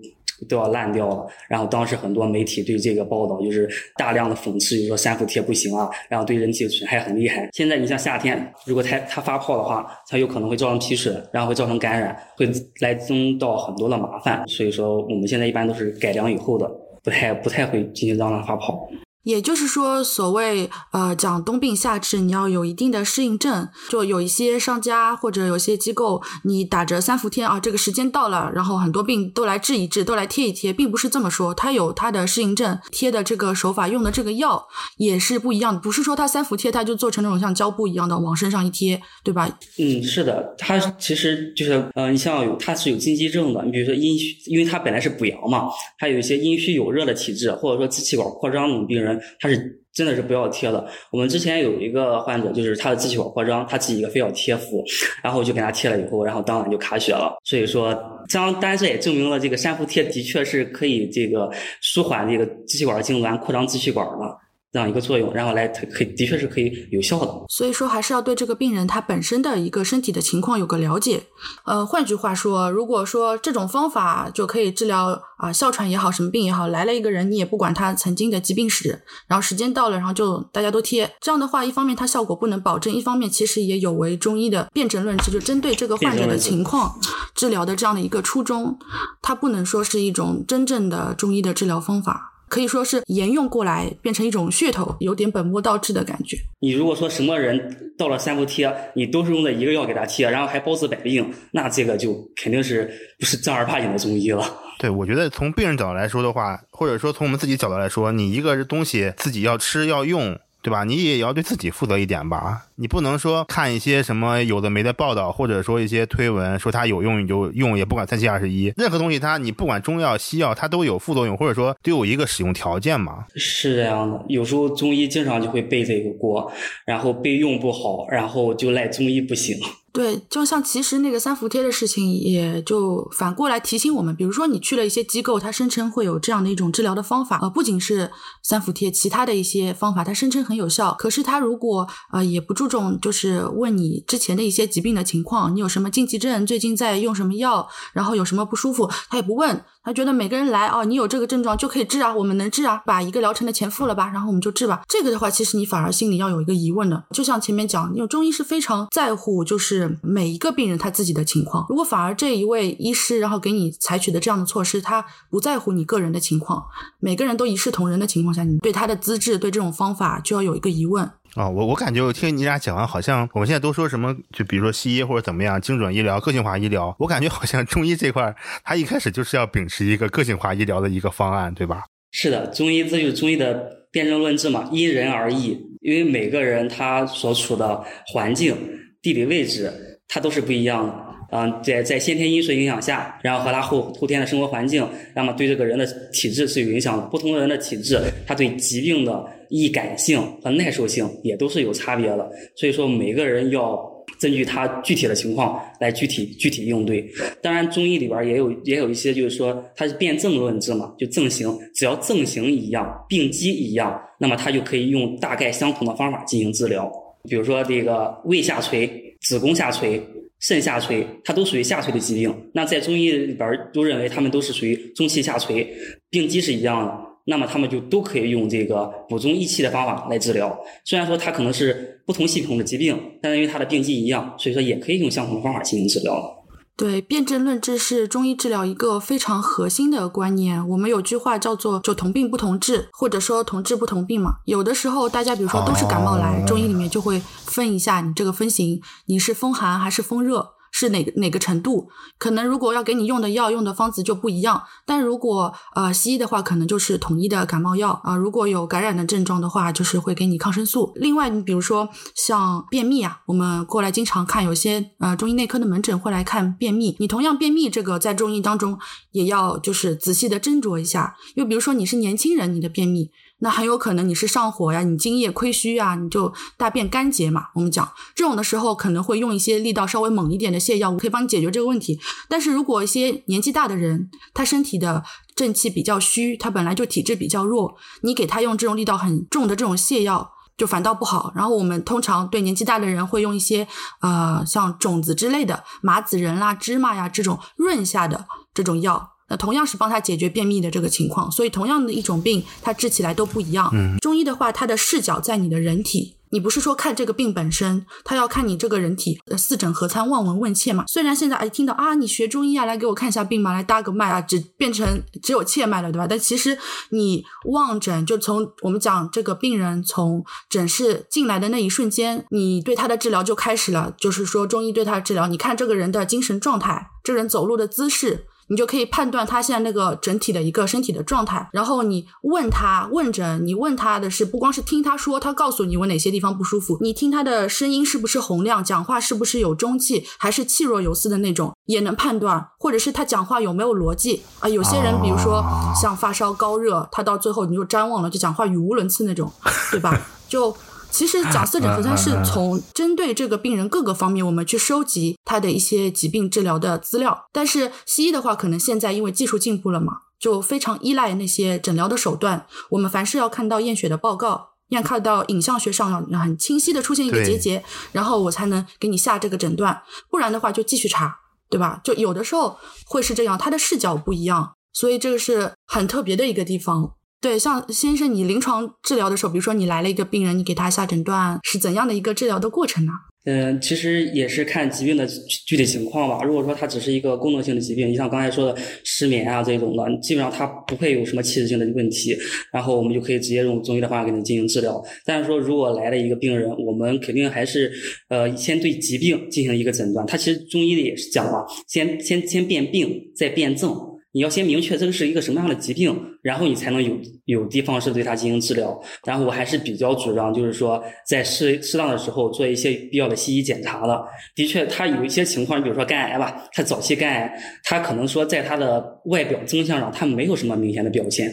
[SPEAKER 3] 都要烂掉了，然后当时很多媒体对这个报道就是大量的讽刺，就说三伏贴不行啊，然后对人体的损害很厉害。现在你像夏天，如果它它发泡的话，它有可能会造成皮损，然后会造成感染，会来增到很多的麻烦。所以说我们现在一般都是改良以后的，不太不太会进行让它发泡。
[SPEAKER 2] 也就是说，所谓呃讲冬病夏治，你要有一定的适应症。就有一些商家或者有些机构，你打着三伏天啊，这个时间到了，然后很多病都来治一治，都来贴一贴，并不是这么说。它有它的适应症，贴的这个手法，用的这个药也是不一样的。不是说它三伏贴，它就做成那种像胶布一样的往身上一贴，对吧？
[SPEAKER 3] 嗯，是的，它其实就是呃，你像有它是有禁忌症的，你比如说阴虚，因为它本来是补阳嘛，还有一些阴虚有热的体质，或者说支气管扩张那种病人。他是真的是不要贴的。我们之前有一个患者，就是他的支气管扩张，他自己一个非要贴敷，然后就给他贴了以后，然后当晚就卡血了。所以说，这样当然这也证明了这个山伏贴的确是可以这个舒缓这个支气管痉挛、扩张支气管的。这样一个作用，然后来可以的确是可以有效的。
[SPEAKER 2] 所以说，还是要对这个病人他本身的一个身体的情况有个了解。呃，换句话说，如果说这种方法就可以治疗啊哮喘也好，什么病也好，来了一个人，你也不管他曾经的疾病史，然后时间到了，然后就大家都贴。这样的话，一方面它效果不能保证，一方面其实也有违中医的辨证论治，就针对这个患者的情况治疗的这样的一个初衷，它不能说是一种真正的中医的治疗方法。可以说是沿用过来，变成一种噱头，有点本末倒置的感觉。
[SPEAKER 3] 你如果说什么人到了三伏贴，你都是用的一个药给他贴，然后还包治百病，那这个就肯定是不是正儿八经的中医了。
[SPEAKER 1] 对，我觉得从病人角度来说的话，或者说从我们自己角度来说，你一个东西自己要吃要用。对吧？你也要对自己负责一点吧。你不能说看一些什么有的没的报道，或者说一些推文，说它有用你就用，也不管三七二十一。任何东西它你不管中药西药，它都有副作用，或者说都有一个使用条件嘛。
[SPEAKER 3] 是这样的，有时候中医经常就会背这个锅，然后备用不好，然后就赖中医不行。
[SPEAKER 2] 对，就像其实那个三伏贴的事情，也就反过来提醒我们，比如说你去了一些机构，它声称会有这样的一种治疗的方法，呃，不仅是三伏贴，其他的一些方法，它声称很有效。可是它如果呃也不注重，就是问你之前的一些疾病的情况，你有什么禁忌症，最近在用什么药，然后有什么不舒服，他也不问。他觉得每个人来哦，你有这个症状就可以治啊，我们能治啊，把一个疗程的钱付了吧，然后我们就治吧。这个的话，其实你反而心里要有一个疑问的。就像前面讲，因为中医是非常在乎，就是每一个病人他自己的情况。如果反而这一位医师，然后给你采取的这样的措施，他不在乎你个人的情况，每个人都一视同仁的情况下，你对他的资质，对这种方法就要有一个疑问。
[SPEAKER 1] 啊，我我感觉我听你俩讲完，好像我们现在都说什么，就比如说西医或者怎么样，精准医疗、个性化医疗，我感觉好像中医这块，它一开始就是要秉持一个个性化医疗的一个方案，对吧？
[SPEAKER 3] 是的，中医这就是中医的辩证论治嘛，因人而异，因为每个人他所处的环境、地理位置，它都是不一样的。嗯，在在先天因素影响下，然后和他后后天的生活环境，那么对这个人的体质是有影响的。不同的人的体质，他对疾病的易感性和耐受性也都是有差别的。所以说，每个人要根据他具体的情况来具体具体应对。当然，中医里边也有也有一些，就是说它是辨证论治嘛，就症型，只要症型一样，病机一样，那么他就可以用大概相同的方法进行治疗。比如说这个胃下垂、子宫下垂。肾下垂，它都属于下垂的疾病。那在中医里边都认为它们都是属于中气下垂，病机是一样的。那么它们就都可以用这个补中益气的方法来治疗。虽然说它可能是不同系统的疾病，但是因为它的病机一样，所以说也可以用相同的方法进行治疗。
[SPEAKER 2] 对，辨证论治是中医治疗一个非常核心的观念。我们有句话叫做“就同病不同治”，或者说“同治不同病”嘛。有的时候大家比如说都是感冒来，中医里面就会分一下你这个分型，你是风寒还是风热。是哪个哪个程度？可能如果要给你用的药用的方子就不一样。但如果呃西医的话，可能就是统一的感冒药啊。如果有感染的症状的话，就是会给你抗生素。另外，你比如说像便秘啊，我们过来经常看有些呃中医内科的门诊会来看便秘。你同样便秘这个在中医当中也要就是仔细的斟酌一下。又比如说你是年轻人，你的便秘。那很有可能你是上火呀，你津液亏虚啊，你就大便干结嘛。我们讲这种的时候，可能会用一些力道稍微猛一点的泻药，可以帮你解决这个问题。但是如果一些年纪大的人，他身体的正气比较虚，他本来就体质比较弱，你给他用这种力道很重的这种泻药，就反倒不好。然后我们通常对年纪大的人会用一些呃像种子之类的麻子仁啦、芝麻呀这种润下的这种药。那同样是帮他解决便秘的这个情况，所以同样的一种病，它治起来都不一样。
[SPEAKER 1] 嗯，
[SPEAKER 2] 中医的话，它的视角在你的人体，你不是说看这个病本身，他要看你这个人体四诊合参、望闻问切嘛。虽然现在哎听到啊，你学中医啊，来给我看一下病嘛，来搭个脉啊，只变成只有切脉了，对吧？但其实你望诊，就从我们讲这个病人从诊室进来的那一瞬间，你对他的治疗就开始了，就是说中医对他的治疗，你看这个人的精神状态，这人走路的姿势。你就可以判断他现在那个整体的一个身体的状态，然后你问他问诊，你问他的是不光是听他说，他告诉你我哪些地方不舒服，你听他的声音是不是洪亮，讲话是不是有中气，还是气若游丝的那种，也能判断，或者是他讲话有没有逻辑啊？有些人比如说像发烧高热，他到最后你就瞻望了，就讲话语无伦次那种，对吧？就。其实假色诊合参是从针对这个病人各个方面，我们去收集他的一些疾病治疗的资料。但是西医的话，可能现在因为技术进步了嘛，就非常依赖那些诊疗的手段。我们凡是要看到验血的报告，要看到影像学上要很清晰的出现一个结节，然后我才能给你下这个诊断。不然的话就继续查，对吧？就有的时候会是这样，他的视角不一样，所以这个是很特别的一个地方。对，像先生，你临床治疗的时候，比如说你来了一个病人，你给他下诊断是怎样的一个治疗的过程呢？
[SPEAKER 3] 嗯，其实也是看疾病的具体情况吧。如果说他只是一个功能性的疾病，你像刚才说的失眠啊这种的，基本上他不会有什么器质性的问题，然后我们就可以直接用中医的方法给你进行治疗。但是说如果来了一个病人，我们肯定还是呃先对疾病进行一个诊断。它其实中医的也是讲了，先先先辨病，再辨证。你要先明确这个是一个什么样的疾病，然后你才能有有的方式对它进行治疗。然后我还是比较主张，就是说在适适当的时候做一些必要的西医检查的。的确，它有一些情况，比如说肝癌吧，它早期肝癌，它可能说在它的外表征象上，它没有什么明显的表现。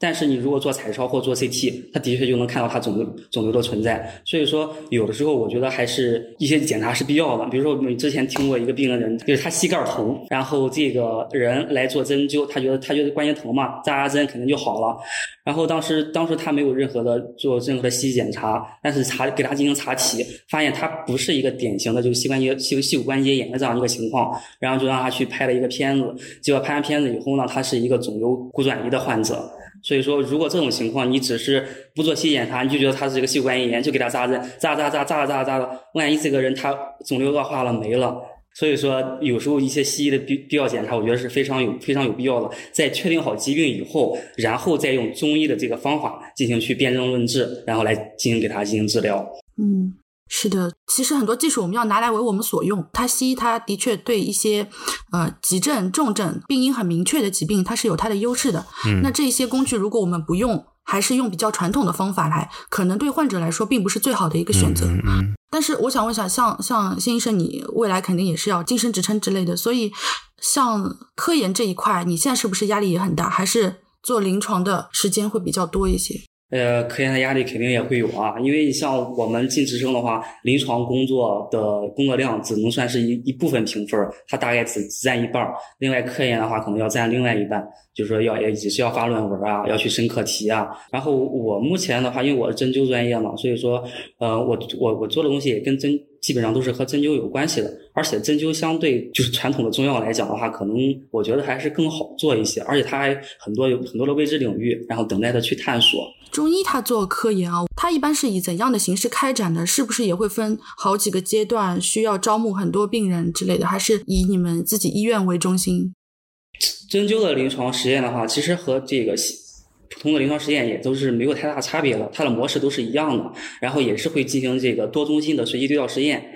[SPEAKER 3] 但是你如果做彩超或做 CT，它的确就能看到它肿瘤肿瘤的存在。所以说，有的时候我觉得还是一些检查是必要的。比如说，我们之前听过一个病人，就是他膝盖疼，然后这个人来做针灸，他觉得他觉得关节疼嘛，扎扎针肯定就好了。然后当时当时他没有任何的做任何的西医检查，但是查给他进行查体，发现他不是一个典型的就是膝关节膝膝骨关节炎的这样一个情况，然后就让他去拍了一个片子，结果拍完片子以后呢，他是一个肿瘤骨转移的患者。所以说，如果这种情况你只是不做细检查，你就觉得他是一个膝关节炎，就给他扎针，扎扎扎扎扎扎的，万一这个人他肿瘤恶化了没了。所以说，有时候一些西医的必必要检查，我觉得是非常有非常有必要的。在确定好疾病以后，然后再用中医的这个方法进行去辨证论治，然后来进行给他进行治疗。
[SPEAKER 2] 嗯。是的，其实很多技术我们要拿来为我们所用。它西医它的确对一些呃急症、重症、病因很明确的疾病，它是有它的优势的。
[SPEAKER 1] 嗯，
[SPEAKER 2] 那这些工具如果我们不用，还是用比较传统的方法来，可能对患者来说并不是最好的一个选择。
[SPEAKER 1] 嗯嗯。
[SPEAKER 2] 但是我想问一下，像像辛医生，你未来肯定也是要晋升职称之类的，所以像科研这一块，你现在是不是压力也很大？还是做临床的时间会比较多一些？
[SPEAKER 3] 呃，科研的压力肯定也会有啊，因为你像我们进职称的话，临床工作的工作量只能算是一一部分评分，它大概只占一半儿。另外，科研的话可能要占另外一半，就是说要也也是要发论文啊，要去申课题啊。然后我目前的话，因为我是针灸专业嘛，所以说，呃，我我我做的东西也跟针基本上都是和针灸有关系的。而且针灸相对就是传统的中药来讲的话，可能我觉得还是更好做一些，而且它还很多有很多的未知领域，然后等待着去探索。
[SPEAKER 2] 中医它做科研啊，它一般是以怎样的形式开展的？是不是也会分好几个阶段，需要招募很多病人之类的？还是以你们自己医院为中心？
[SPEAKER 3] 针灸的临床实验的话，其实和这个普通的临床实验也都是没有太大差别的，它的模式都是一样的，然后也是会进行这个多中心的随机对照实验。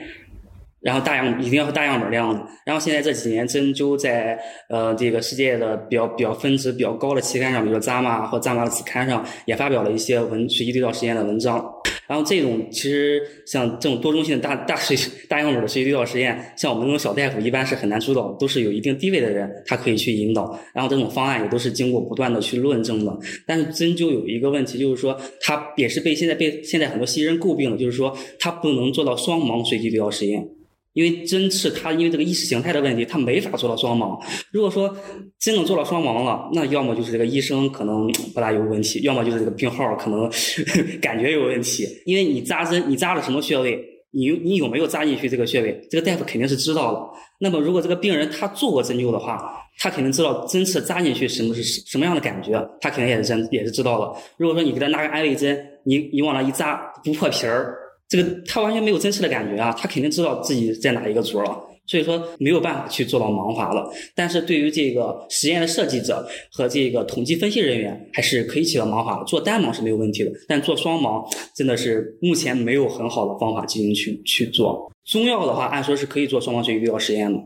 [SPEAKER 3] 然后大样一定要是大样本量的。然后现在这几年针灸在呃这个世界的比较比较分值比较高的期刊上，比如说《JAMA》或《JAMA》的子刊上，也发表了一些文随机对照实验的文章。然后这种其实像这种多中心的大大随大样本的随机对照实验，像我们这种小大夫一般是很难主导，都是有一定地位的人他可以去引导。然后这种方案也都是经过不断的去论证的。但是针灸有一个问题，就是说它也是被现在被现在很多西医人诟病的，就是说它不能做到双盲随机对照实验。因为针刺它因为这个意识形态的问题，它没法做到双盲。如果说真能做到双盲了，那要么就是这个医生可能不大有问题，要么就是这个病号可能 感觉有问题。因为你扎针，你扎了什么穴位，你你有没有扎进去这个穴位，这个大夫肯定是知道的。那么如果这个病人他做过针灸的话，他肯定知道针刺扎进去什么是什么样的感觉，他肯定也是真也是知道的。如果说你给他拿个安慰针，你你往那一扎不破皮儿。这个他完全没有真实的感觉啊，他肯定知道自己在哪一个组了，所以说没有办法去做到盲法了。但是对于这个实验的设计者和这个统计分析人员，还是可以起到盲法。做单盲是没有问题的，但做双盲真的是目前没有很好的方法进行去去做。中药的话，按说是可以做双盲随机对照实验的。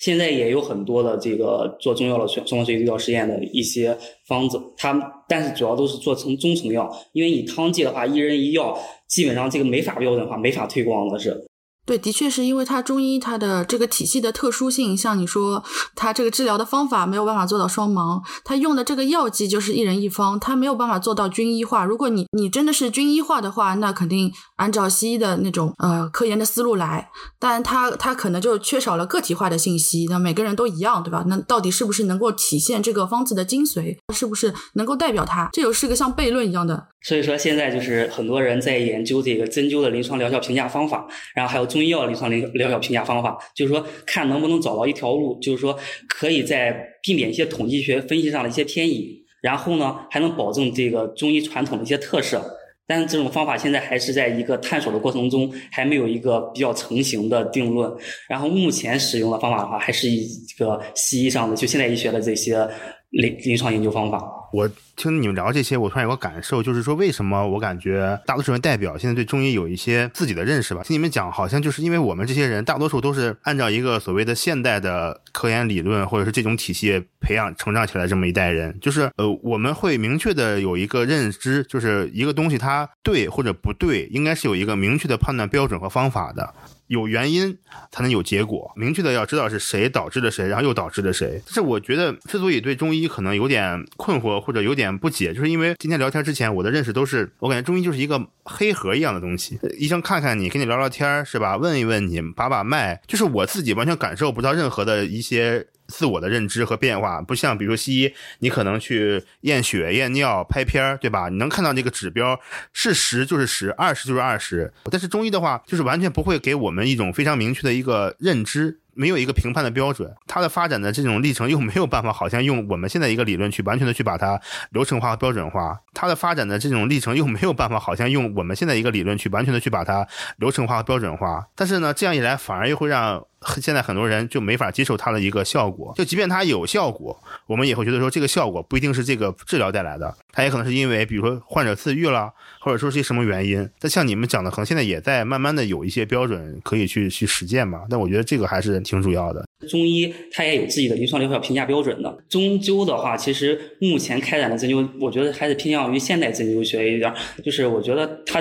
[SPEAKER 3] 现在也有很多的这个做中药的双双盲随机对照实验的一些方子，它但是主要都是做成中成药，因为你汤剂的话，一人一药，基本上这个没法标准化，没法推广的是。
[SPEAKER 2] 对，的确是因为它中医它的这个体系的特殊性，像你说，它这个治疗的方法没有办法做到双盲，它用的这个药剂就是一人一方，它没有办法做到均一化。如果你你真的是均一化的话，那肯定按照西医的那种呃科研的思路来，但它它可能就缺少了个体化的信息，那每个人都一样，对吧？那到底是不是能够体现这个方子的精髓？是不是能够代表它？这又是个像悖论一样的。
[SPEAKER 3] 所以说，现在就是很多人在研究这个针灸的临床疗效评价方法，然后还有中医药临床临疗效评价方法，就是说看能不能找到一条路，就是说可以在避免一些统计学分析上的一些偏移，然后呢还能保证这个中医传统的一些特色。但是这种方法现在还是在一个探索的过程中，还没有一个比较成型的定论。然后目前使用的方法的话，还是一个西医上的就现代医学的这些临临床研究方法。
[SPEAKER 1] 我听你们聊这些，我突然有个感受，就是说为什么我感觉大多数人代表现在对中医有一些自己的认识吧？听你们讲，好像就是因为我们这些人大多数都是按照一个所谓的现代的科研理论或者是这种体系培养成长起来这么一代人，就是呃我们会明确的有一个认知，就是一个东西它对或者不对，应该是有一个明确的判断标准和方法的。有原因才能有结果，明确的要知道是谁导致了谁，然后又导致了谁。但是我觉得之所以对中医可能有点困惑或者有点不解，就是因为今天聊天之前我的认识都是，我感觉中医就是一个黑盒一样的东西，医生看看你，跟你聊聊天是吧？问一问你，把把脉，就是我自己完全感受不到任何的一些。自我的认知和变化，不像比如说西医，你可能去验血、验尿、拍片儿，对吧？你能看到这个指标是十就是十，二十就是二十。但是中医的话，就是完全不会给我们一种非常明确的一个认知。没有一个评判的标准，它的发展的这种历程又没有办法，好像用我们现在一个理论去完全的去把它流程化和标准化。它的发展的这种历程又没有办法，好像用我们现在一个理论去完全的去把它流程化和标准化。但是呢，这样一来反而又会让现在很多人就没法接受它的一个效果。就即便它有效果，我们也会觉得说这个效果不一定是这个治疗带来的，它也可能是因为比如说患者自愈了，或者说是什么原因。但像你们讲的，可能现在也在慢慢的有一些标准可以去去实践嘛。但我觉得这个还是。挺主要的，
[SPEAKER 3] 中医它也有自己的临床疗效评价标准的。终究的话，其实目前开展的针灸，我觉得还是偏向于现代针灸学一点。就是我觉得它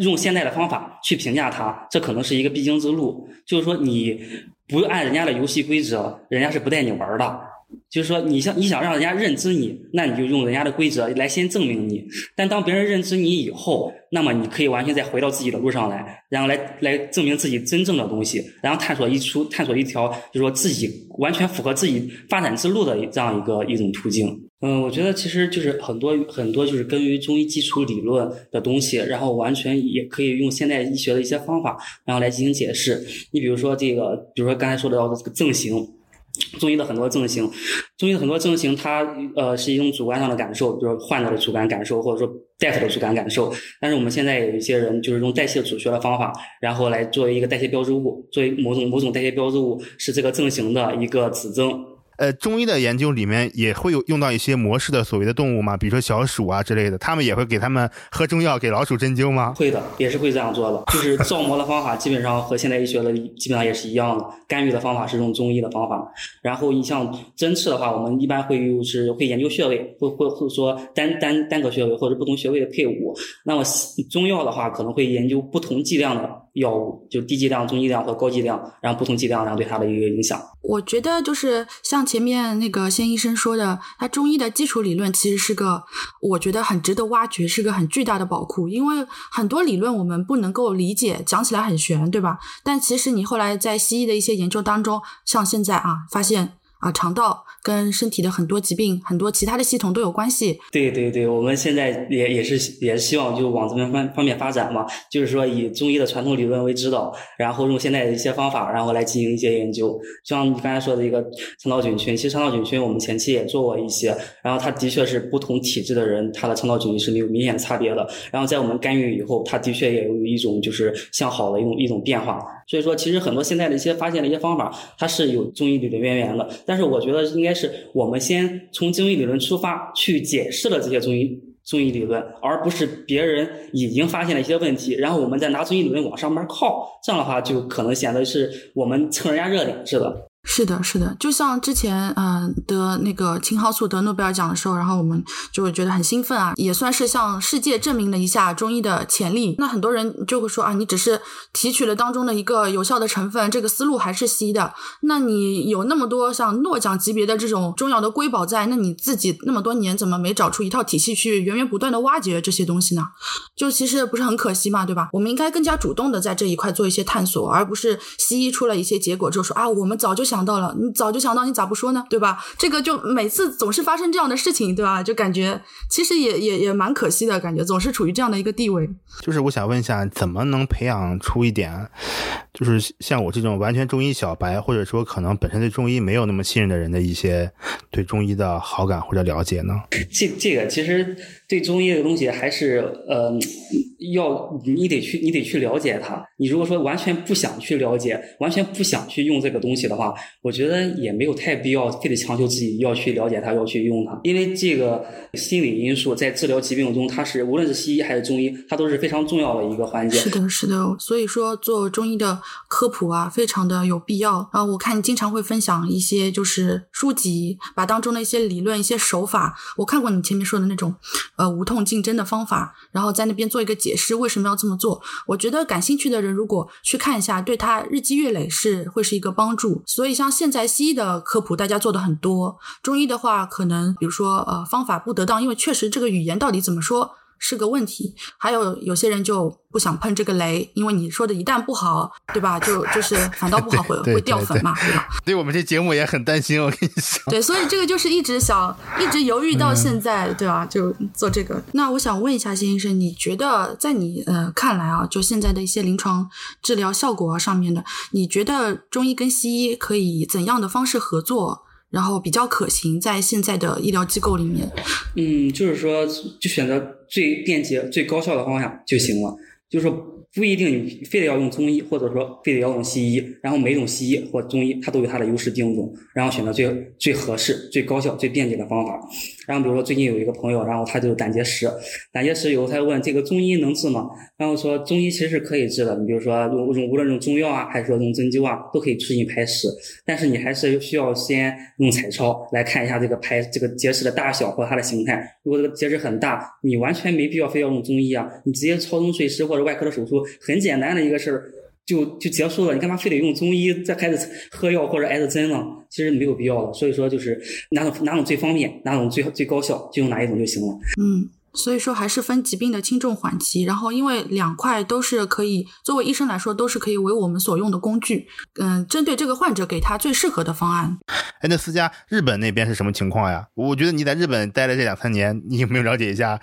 [SPEAKER 3] 用现代的方法去评价他，这可能是一个必经之路。就是说，你不按人家的游戏规则，人家是不带你玩的。就是说，你想你想让人家认知你，那你就用人家的规则来先证明你。但当别人认知你以后，那么你可以完全再回到自己的路上来，然后来来证明自己真正的东西，然后探索一出探索一条，就是说自己完全符合自己发展之路的这样一个一种途径。嗯，我觉得其实就是很多很多就是根于中医基础理论的东西，然后完全也可以用现代医学的一些方法，然后来进行解释。你比如说这个，比如说刚才说到的这个症型。中医的很多症型，中医的很多症型，它呃是一种主观上的感受，就是患者的主观感受，或者说大夫的主观感受。但是我们现在有一些人就是用代谢组学的方法，然后来作为一个代谢标志物，作为某种某种代谢标志物，是这个症型的一个指征。
[SPEAKER 1] 呃，中医的研究里面也会有用到一些模式的所谓的动物吗？比如说小鼠啊之类的，他们也会给他们喝中药给老鼠针灸吗？
[SPEAKER 3] 会的，也是会这样做的。就是造模的方法基本上和现代医学的基本上也是一样的。干预的方法是用中医的方法，然后你像针刺的话，我们一般会用是会研究穴位，会会会说单单单个穴位或者不同穴位的配伍。那么中药的话，可能会研究不同剂量的药物，就低剂量、中剂量和高剂量，然后不同剂量然后对它的一个影响。
[SPEAKER 2] 我觉得就是像。前面那个先医生说的，他中医的基础理论其实是个，我觉得很值得挖掘，是个很巨大的宝库。因为很多理论我们不能够理解，讲起来很玄，对吧？但其实你后来在西医的一些研究当中，像现在啊，发现。啊，肠道跟身体的很多疾病、很多其他的系统都有关系。
[SPEAKER 3] 对对对，我们现在也也是也是希望就往这边方方面发展嘛，就是说以中医的传统理论为指导，然后用现在的一些方法，然后来进行一些研究。像你刚才说的一个肠道菌群，其实肠道菌群我们前期也做过一些，然后它的确是不同体质的人，他的肠道菌群是没有明显差别的。然后在我们干预以后，它的确也有一种就是向好的一种一种变化。所以说，其实很多现在的一些发现的一些方法，它是有中医理论渊源的。但是我觉得应该是我们先从中医理论出发去解释了这些中医中医理论，而不是别人已经发现了一些问题，然后我们再拿中医理论往上面靠。这样的话，就可能显得是我们蹭人家热点似的。
[SPEAKER 2] 是的，是的，就像之前嗯得那个青蒿素得诺贝尔奖的时候，然后我们就会觉得很兴奋啊，也算是向世界证明了一下中医的潜力。那很多人就会说啊，你只是提取了当中的一个有效的成分，这个思路还是西医的。那你有那么多像诺奖级别的这种中药的瑰宝在，那你自己那么多年怎么没找出一套体系去源源不断的挖掘这些东西呢？就其实不是很可惜嘛，对吧？我们应该更加主动的在这一块做一些探索，而不是西医出了一些结果之后说啊，我们早就想。想到了，你早就想到，你咋不说呢？对吧？这个就每次总是发生这样的事情，对吧？就感觉其实也也也蛮可惜的，感觉总是处于这样的一个地位。
[SPEAKER 1] 就是我想问一下，怎么能培养出一点？就是像我这种完全中医小白，或者说可能本身对中医没有那么信任的人的一些对中医的好感或者了解呢？
[SPEAKER 3] 这这个其实对中医这个东西还是呃，要你得去你得去了解它。你如果说完全不想去了解，完全不想去用这个东西的话，我觉得也没有太必要，非得强求自己要去了解它，要去用它。因为这个心理因素在治疗疾病中，它是无论是西医还是中医，它都是非常重要的一个环节。
[SPEAKER 2] 是的，是的。所以说做中医的。科普啊，非常的有必要。然后我看你经常会分享一些就是书籍，把当中的一些理论、一些手法，我看过你前面说的那种，呃，无痛竞争的方法，然后在那边做一个解释，为什么要这么做？我觉得感兴趣的人如果去看一下，对他日积月累是会是一个帮助。所以像现在西医的科普大家做的很多，中医的话可能比如说呃方法不得当，因为确实这个语言到底怎么说？是个问题，还有有些人就不想碰这个雷，因为你说的一旦不好，对吧？就就是反倒不好 会会掉粉嘛，对吧？
[SPEAKER 1] 对我们这节目也很担心，我跟你说。
[SPEAKER 2] 对，所以这个就是一直想，一直犹豫到现在，对吧？就做这个。那我想问一下谢医生，你觉得在你呃看来啊，就现在的一些临床治疗效果上面的，你觉得中医跟西医可以怎样的方式合作？然后比较可行，在现在的医疗机构里面，
[SPEAKER 3] 嗯，就是说，就选择最便捷、最高效的方法就行了，就是说。不一定你非得要用中医，或者说非得要用西医，然后每种西医或中医它都有它的优势定种，然后选择最最合适、最高效、最便捷的方法。然后比如说最近有一个朋友，然后他就胆结石，胆结石以后他就问这个中医能治吗？然后说中医其实是可以治的，你比如说用用无论用中药啊，还是说用针灸啊，都可以促进排石，但是你还是需要先用彩超来看一下这个排这个结石的大小或它的形态。如果这个结石很大，你完全没必要非要用中医啊，你直接超声碎石或者外科的手术。很简单的一个事儿，就就结束了。你干嘛非得用中医再开始喝药或者挨着针呢？其实没有必要的。所以说，就是哪种哪种最方便，哪种最最高效，就用哪一种就行了。
[SPEAKER 2] 嗯，所以说还是分疾病的轻重缓急。然后，因为两块都是可以作为医生来说，都是可以为我们所用的工具。嗯，针对这个患者，给他最适合的方案。
[SPEAKER 1] 哎，那私家日本那边是什么情况呀？我觉得你在日本待了这两三年，你有没有了解一下？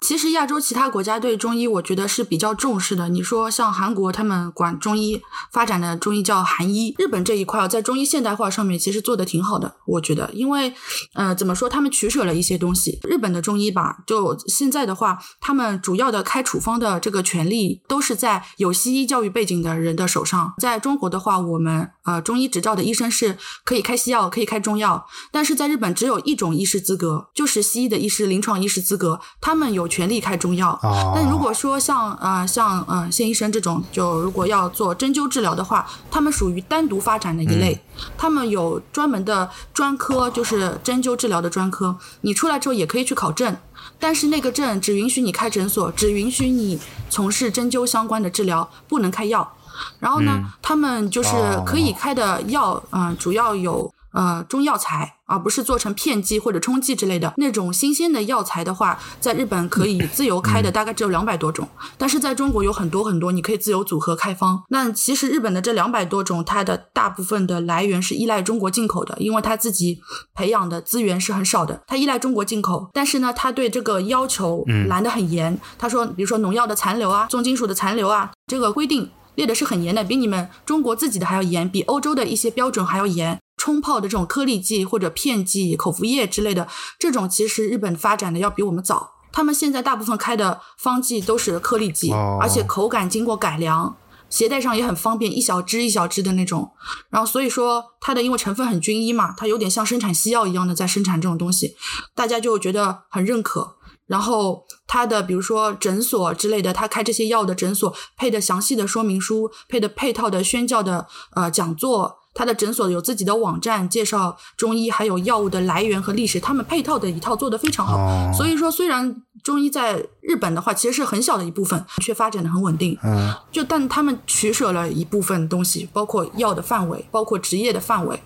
[SPEAKER 2] 其实亚洲其他国家对中医，我觉得是比较重视的。你说像韩国，他们管中医发展的中医叫韩医。日本这一块在中医现代化上面其实做的挺好的，我觉得。因为，呃，怎么说，他们取舍了一些东西。日本的中医吧，就现在的话，他们主要的开处方的这个权利都是在有西医教育背景的人的手上。在中国的话，我们呃中医执照的医生是可以开西药，可以开中药，但是在日本只有一种医师资格，就是西医的医师，临床医师资格，他们有。全力开中药，但如果说像呃像呃谢医生这种，就如果要做针灸治疗的话，他们属于单独发展的一类，他们有专门的专科，就是针灸治疗的专科。你出来之后也可以去考证，但是那个证只允许你开诊所，只允许你从事针灸相关的治疗，不能开药。然后呢，他们就是可以开的药，嗯，主要有。呃，中药材，而不是做成片剂或者冲剂之类的那种新鲜的药材的话，在日本可以自由开的大概只有两百多种，但是在中国有很多很多，你可以自由组合开方。那其实日本的这两百多种，它的大部分的来源是依赖中国进口的，因为它自己培养的资源是很少的，它依赖中国进口。但是呢，它对这个要求拦得很严。他说，比如说农药的残留啊，重金属的残留啊，这个规定列的是很严的，比你们中国自己的还要严，比欧洲的一些标准还要严。冲泡的这种颗粒剂或者片剂、口服液之类的，这种其实日本发展的要比我们早。他们现在大部分开的方剂都是颗粒剂，而且口感经过改良，携带上也很方便，一小支一小支的那种。然后所以说它的因为成分很均一嘛，它有点像生产西药一样的在生产这种东西，大家就觉得很认可。然后它的比如说诊所之类的，他开这些药的诊所配的详细的说明书，配的配套的宣教的呃讲座。他的诊所有自己的网站，介绍中医还有药物的来源和历史，他们配套的一套做得非常好。所以说，虽然中医在日本的话其实是很小的一部分，却发展的很稳定。嗯，就但他们取舍了一部分东西，包括药的范围，包括职业的范围。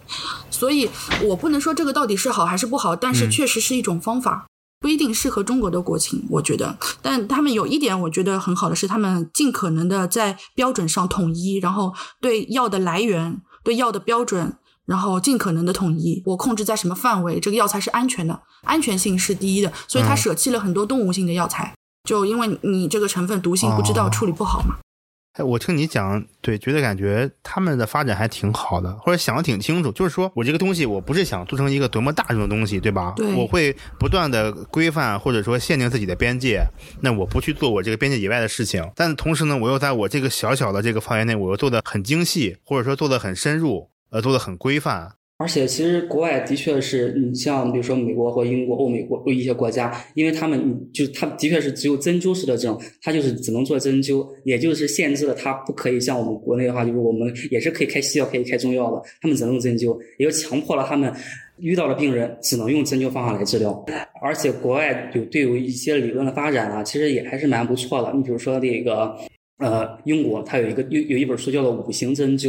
[SPEAKER 2] 所以我不能说这个到底是好还是不好，但是确实是一种方法，不一定适合中国的国情。我觉得，但他们有一点我觉得很好的是，他们尽可能的在标准上统一，然后对药的来源。对药的标准，然后尽可能的统一，我控制在什么范围，这个药材是安全的，安全性是第一的，所以他舍弃了很多动物性的药材，就因为你这个成分毒性不知道处理不好嘛。
[SPEAKER 1] 哎，我听你讲，对，觉得感觉他们的发展还挺好的，或者想的挺清楚。就是说我这个东西，我不是想做成一个多么大众的东西，对吧？
[SPEAKER 2] 对
[SPEAKER 1] 我会不断的规范或者说限定自己的边界。那我不去做我这个边界以外的事情，但同时呢，我又在我这个小小的这个范围内，我又做的很精细，或者说做的很深入，呃，做的很规范。
[SPEAKER 3] 而且其实国外的确是，你像比如说美国或英国、欧美国一些国家，因为他们就是他的确是只有针灸式的这种，他就是只能做针灸，也就是限制了他不可以像我们国内的话，就是我们也是可以开西药、可以开中药的，他们只能用针灸，也就强迫了他们遇到了病人只能用针灸方法来治疗。而且国外有对有一些理论的发展啊，其实也还是蛮不错的。你比如说那个呃，英国它有一个有有一本书叫做《五行针灸》。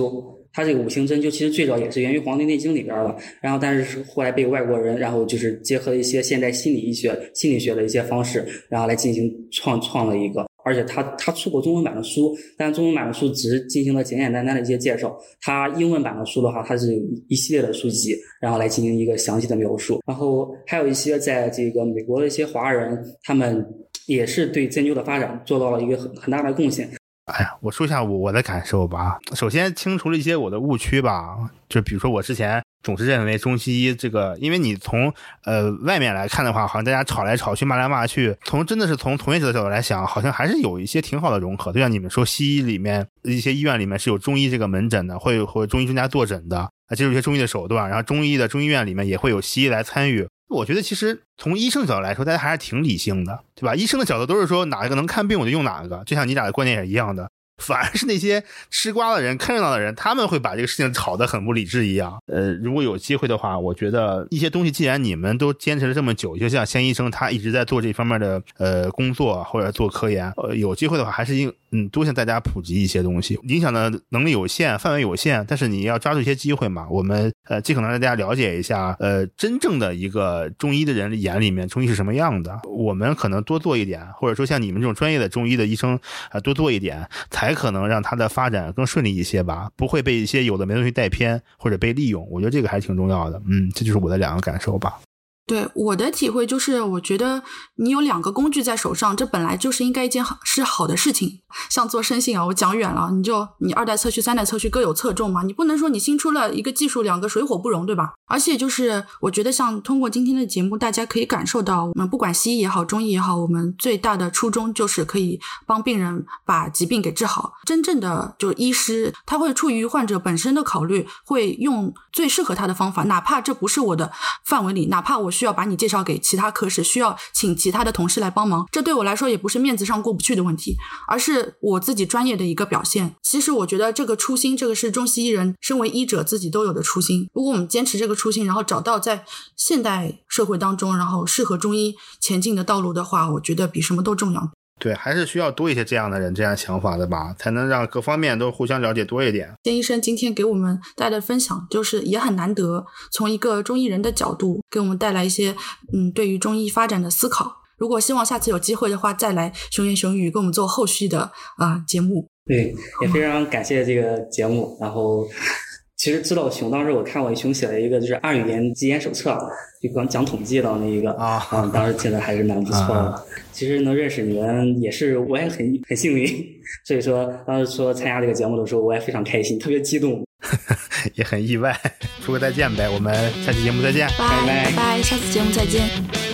[SPEAKER 3] 它这个五行针灸其实最早也是源于《黄帝内经》里边的，然后但是后来被外国人，然后就是结合一些现代心理医学、心理学的一些方式，然后来进行创创了一个。而且他他出过中文版的书，但中文版的书只是进行了简简单单的一些介绍。他英文版的书的话，它是有一系列的书籍，然后来进行一个详细的描述。然后还有一些在这个美国的一些华人，他们也是对针灸的发展做到了一个很很大的贡献。
[SPEAKER 1] 哎呀，我说一下我我的感受吧。首先清除了一些我的误区吧，就比如说我之前总是认为中西医这个，因为你从呃外面来看的话，好像大家吵来吵去、骂来骂去，从真的是从从业者的角度来想，好像还是有一些挺好的融合。就像你们说，西医里面一些医院里面是有中医这个门诊的，会有会中医专家坐诊的，啊，接触一些中医的手段，然后中医的中医院里面也会有西医来参与。我觉得其实从医生角度来说，大家还是挺理性的，对吧？医生的角度都是说哪一个能看病我就用哪个，就像你俩的观点也一样的。反而是那些吃瓜的人、看热闹的人，他们会把这个事情炒得很不理智一样。呃，如果有机会的话，我觉得一些东西，既然你们都坚持了这么久，就像先医生他一直在做这方面的呃工作或者做科研，呃，有机会的话，还是应嗯多向大家普及一些东西。影响的能力有限，范围有限，但是你要抓住一些机会嘛。我们呃尽可能让大家了解一下，呃，真正的一个中医的人眼里面，中医是什么样的。我们可能多做一点，或者说像你们这种专业的中医的医生啊，多做一点，才可能让它的发展更顺利一些吧，不会被一些有的没东西带偏或者被利用。我觉得这个还挺重要的。嗯，这就是我的两个感受吧。
[SPEAKER 2] 对我的体会就是，我觉得你有两个工具在手上，这本来就是应该一件好是好的事情。像做生信啊，我讲远了，你就你二代测序、三代测序各有侧重嘛，你不能说你新出了一个技术，两个水火不容，对吧？而且就是我觉得，像通过今天的节目，大家可以感受到，我们不管西医也好，中医也好，我们最大的初衷就是可以帮病人把疾病给治好。真正的就是医师，他会出于患者本身的考虑，会用最适合他的方法，哪怕这不是我的范围里，哪怕我需要把你介绍给其他科室，需要请其他的同事来帮忙，这对我来说也不是面子上过不去的问题，而是我自己专业的一个表现。其实我觉得这个初心，这个是中西医人身为医者自己都有的初心。如果我们坚持这个初心，然后找到在现代社会当中，然后适合中医前进的道路的话，我觉得比什么都重要。
[SPEAKER 1] 对，还是需要多一些这样的人、这样想法的吧，才能让各方面都互相了解多一点。
[SPEAKER 2] 谢医生今天给我们带来的分享，就是也很难得，从一个中医人的角度给我们带来一些嗯对于中医发展的思考。如果希望下次有机会的话，再来熊言熊语给我们做后续的啊、节目。
[SPEAKER 3] 对，也非常感谢这个节目。然后，其实知道熊，当时我看我熊写了一个就是二语言基研手册，就刚讲统计的那一个
[SPEAKER 1] 啊
[SPEAKER 3] 啊，当时听着还是蛮不错的。其实能认识你们也是我也很很幸运，所以说当时说参加这个节目的时候，我也非常开心，特别激动。
[SPEAKER 1] 也很意外。说个再见呗，我们下期节目再见。
[SPEAKER 2] 拜
[SPEAKER 3] 拜拜
[SPEAKER 2] 拜，下次节目再见。